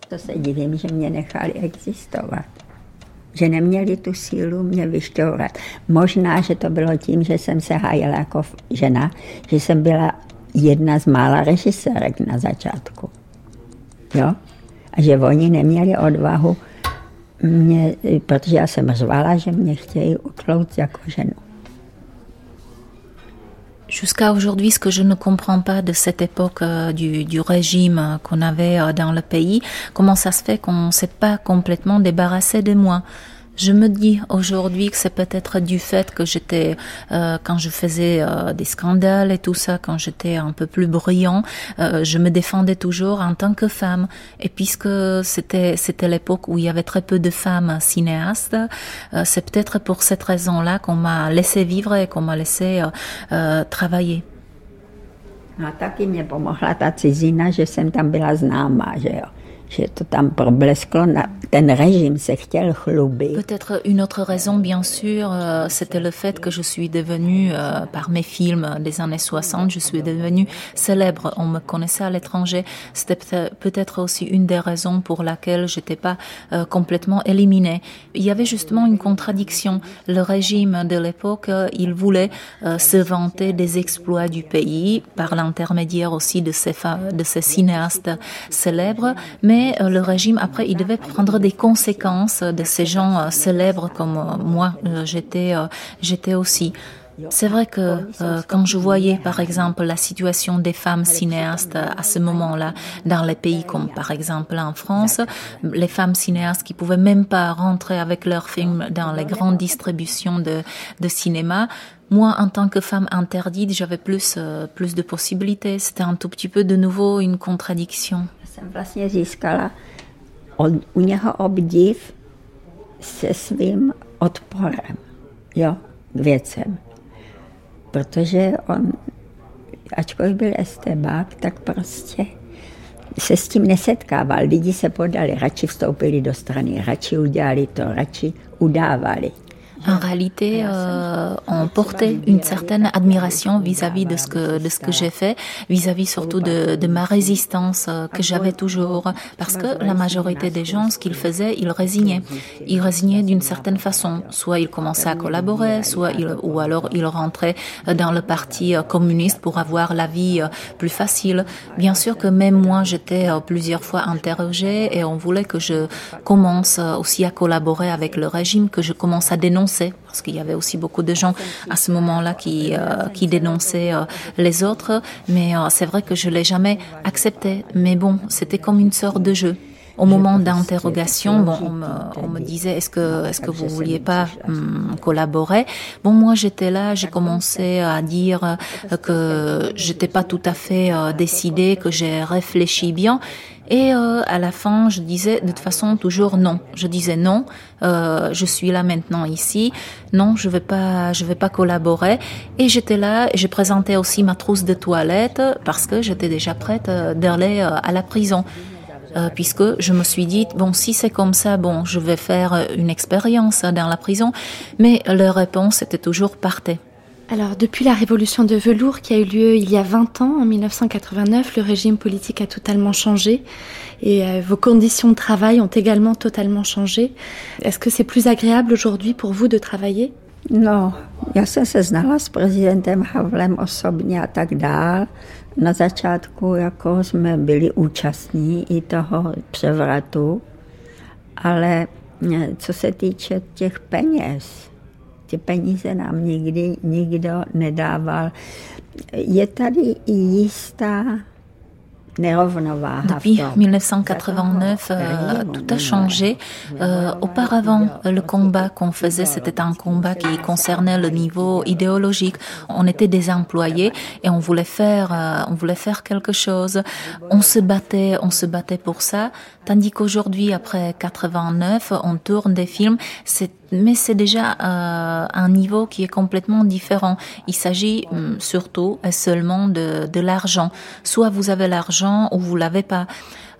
To se divím, že mě nechali existovat. Že neměli tu sílu mě vyšťovat. Možná, že to bylo tím, že jsem se hájela jako žena, že jsem byla jedna z mála režisérek na začátku. Jo? A že oni neměli odvahu mě, protože já jsem řvala, že mě chtějí utlout jako ženu. Jusqu'à aujourd'hui, ce que je ne comprends pas de cette époque euh, du, du, régime qu'on avait euh, dans le pays, comment ça se fait qu'on ne s'est pas complètement débarrassé de moi? Je me dis aujourd'hui que c'est peut-être du fait que j'étais, euh, quand je faisais euh, des scandales et tout ça, quand j'étais un peu plus bruyant, euh, je me défendais toujours en tant que femme. Et puisque c'était c'était l'époque où il y avait très peu de femmes cinéastes, euh, c'est peut-être pour cette raison-là qu'on m'a laissé vivre et qu'on m'a laissé euh, travailler. Známá, že jo. Že to tam problesklo na régime se chtěl. Peut-être une autre raison, bien sûr, euh, c'était le fait que je suis devenue, euh, par mes films des années 60, je suis devenue célèbre. On me connaissait à l'étranger. C'était peut-être aussi une des raisons pour laquelle j'étais pas euh, complètement éliminée. Il y avait justement une contradiction. Le régime de l'époque, il voulait se vanter des exploits du pays par l'intermédiaire aussi de ces, de ces cinéastes célèbres, mais mais euh, le régime, après, il devait prendre des conséquences de ces gens euh, célèbres comme euh, moi, j'étais, j'étais aussi. C'est vrai que quand je voyais par exemple la situation des femmes cinéastes à ce moment-là dans les pays comme par exemple en France, les femmes cinéastes qui pouvaient même pas rentrer avec leurs films dans les grandes distributions de, cinéma, moi, en tant que femme interdite, j'avais plus, plus de possibilités. C'était un tout petit peu de nouveau une contradiction. Jsem vlastně získala od, u něho obdiv se svým odporem, jo, k věcem. Protože on, ačkoliv byl estebák, tak prostě se s tím nesetkával. Lidi se podali, radši vstoupili do strany, radši udělali to, radši udávali. En réalité, euh, on portait une certaine admiration vis-à-vis de ce que de ce que j'ai fait, vis-à-vis surtout de, de, ma résistance euh, que j'avais toujours, parce que la majorité des gens, ce qu'ils faisaient, ils résignaient. Ils résignaient d'une certaine façon. Soit ils commençaient à collaborer, soit ils, ou alors ils rentraient dans le parti euh, communiste pour avoir la vie euh, plus facile. Bien sûr que même moi, j'étais plusieurs fois interrogée et on voulait que je commence aussi à collaborer avec le régime, que je commence à dénoncer parce qu'il y avait aussi beaucoup de gens à ce moment-là qui, euh, dénonçaient euh, les autres. Mais euh, c'est vrai que je l'ai jamais accepté. Mais bon, c'était comme une sorte de jeu. Au moment d'interrogation, bon, on me, on me disait est-ce que est-ce que vous vouliez pas hum, collaborer? Bon, moi j'étais là, j'ai commencé à dire euh, que j'étais pas tout à fait euh, décidée, que j'ai réfléchi bien. Et euh, à la fin, je disais de toute façon toujours non. Je disais non. Euh, je suis là maintenant ici. Non, je vais pas, je vais pas collaborer. Et j'étais là. et Je présentais aussi ma trousse de toilette parce que j'étais déjà prête euh, d'aller euh, à la prison. Euh, puisque je me suis dit bon si c'est comme ça bon je vais faire une expérience dans la prison mais leur réponse était toujours partez Alors, depuis la révolution de velours qui a eu lieu il y a 20 ans, en 1989, le régime politique a totalement changé et euh, vos conditions de travail ont également totalement changé. Est-ce que c'est plus agréable aujourd'hui pour vous de travailler? No, já jsem se znala s prezidentem Havlem osobně a tak dál. Na začátku jako jsme byli účastní i toho převratu, ale eh, co se týče těch peněz, ty peníze nám nikdy nikdo nedával. Je tady i jistá. Depuis 1989, euh, tout a changé. Euh, auparavant, le combat qu'on faisait, c'était un combat qui concernait le niveau idéologique. On était des employés et on voulait faire, euh, on voulait faire quelque chose. On se battait, on se battait pour ça. Tandis qu'aujourd'hui, après 89, on tourne des films. C'est mais c'est déjà euh, un niveau qui est complètement différent. Il s'agit hum, surtout et seulement de, de l'argent. Soit vous avez l'argent ou vous l'avez pas.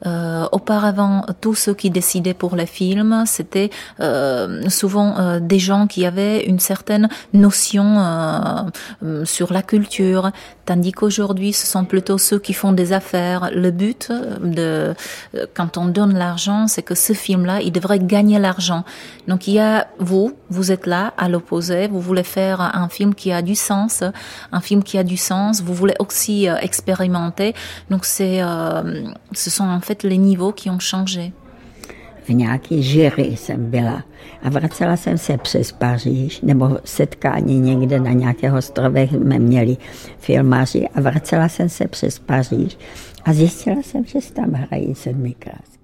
Euh, auparavant, tous ceux qui décidaient pour les films, c'était euh, souvent euh, des gens qui avaient une certaine notion euh, sur la culture, tandis qu'aujourd'hui, ce sont plutôt ceux qui font des affaires. Le but de quand on donne l'argent, c'est que ce film-là, il devrait gagner l'argent. Donc il y a vous, vous êtes là à l'opposé, vous voulez faire un film qui a du sens, un film qui a du sens, vous voulez aussi euh, expérimenter. Donc c'est, euh, ce sont en fait les niveaux qui ont changé. V nějaký žiry jsem byla a vracela jsem se přes Paříž, nebo setkání někde na nějaké ostrovech jsme měli filmaři a vracela jsem se přes Paříž a zjistila jsem, že tam hrají sedmikrát.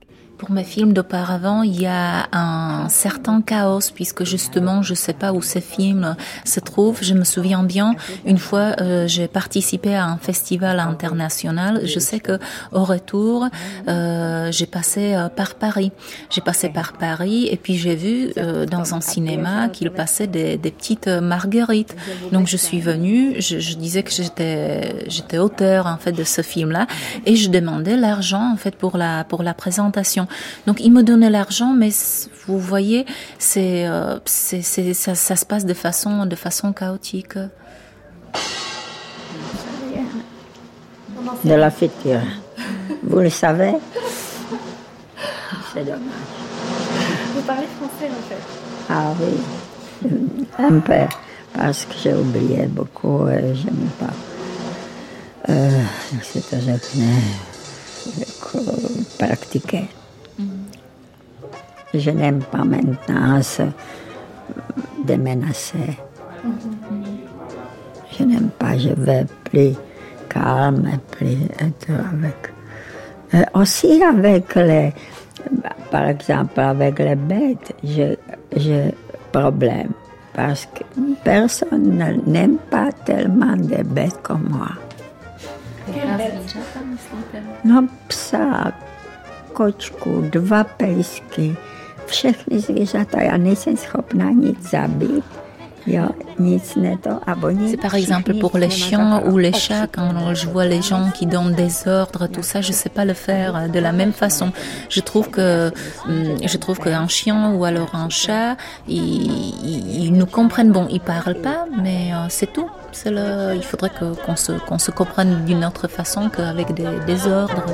Pour mes films d'auparavant, il y a un certain chaos puisque justement, je sais pas où ces films se trouvent. Je me souviens bien, une fois, euh, j'ai participé à un festival international. Je sais que au retour, euh, j'ai passé euh, par Paris. J'ai passé par Paris et puis j'ai vu euh, dans un cinéma qu'il passait des, des petites marguerites. Donc je suis venue, je, je disais que j'étais j'étais auteur en fait de ce film-là et je demandais l'argent en fait pour la pour la présentation. Donc il me donnait l'argent, mais vous voyez, c'est, euh, c'est, c'est, ça, ça se passe de façon, de façon chaotique. De la féture. Vous le savez C'est dommage. Vous parlez français en fait Ah oui, un peu, parce que j'ai oublié beaucoup et je n'aime pas. Euh, řekne, jako pratiquer. Je n'aime pas maintenant se démenacer. Je n'aime pas, je veux plus calme, plus être avec. Euh, aussi avec les, par exemple, avec les bêtes, j'ai problème parce que personne n'aime pas tellement des bêtes comme moi. No psa, kočku, dva pejsky, všechny zvířata. Já nejsem schopná nic zabít. Jo, nic ne to. A oni C'est par exemple pour les chiens ou les chats, quand je vois les gens qui donnent des ordres, tout ça, je sais pas le faire de la même façon. Je trouve que, hum, je trouve qu'un chien ou alors un chat, ils, nous comprennent. Bon, ils parlent pas, mais euh, c'est tout. Le, il faudrait qu'on se, comprenne d'une autre façon qu'avec des, des ordres.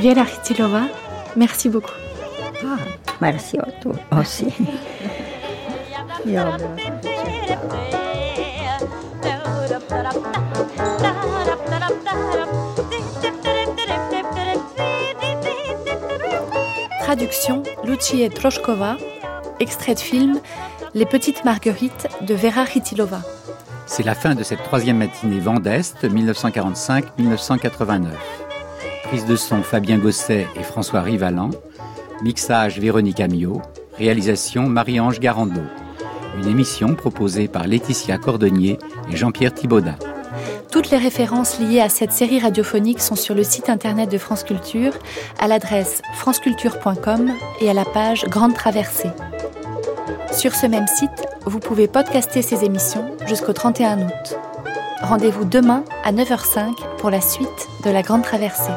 Viela Khitilova, merci beaucoup. Ah, merci à toi aussi. Traduction Lucie Troshkova, extrait de film Les Petites Marguerites de Vera Khitilova. C'est la fin de cette troisième matinée Vendeste 1945-1989. Prise de son Fabien Gosset et François Rivalan. Mixage Véronique Amiot. Réalisation Marie-Ange Garando. Une émission proposée par Laetitia Cordonnier et Jean-Pierre Thibaudat. Toutes les références liées à cette série radiophonique sont sur le site internet de France Culture, à l'adresse franceculture.com et à la page Grande Traversée. Sur ce même site, vous pouvez podcaster ces émissions jusqu'au 31 août. Rendez-vous demain à 9h05 pour la suite de la Grande Traversée.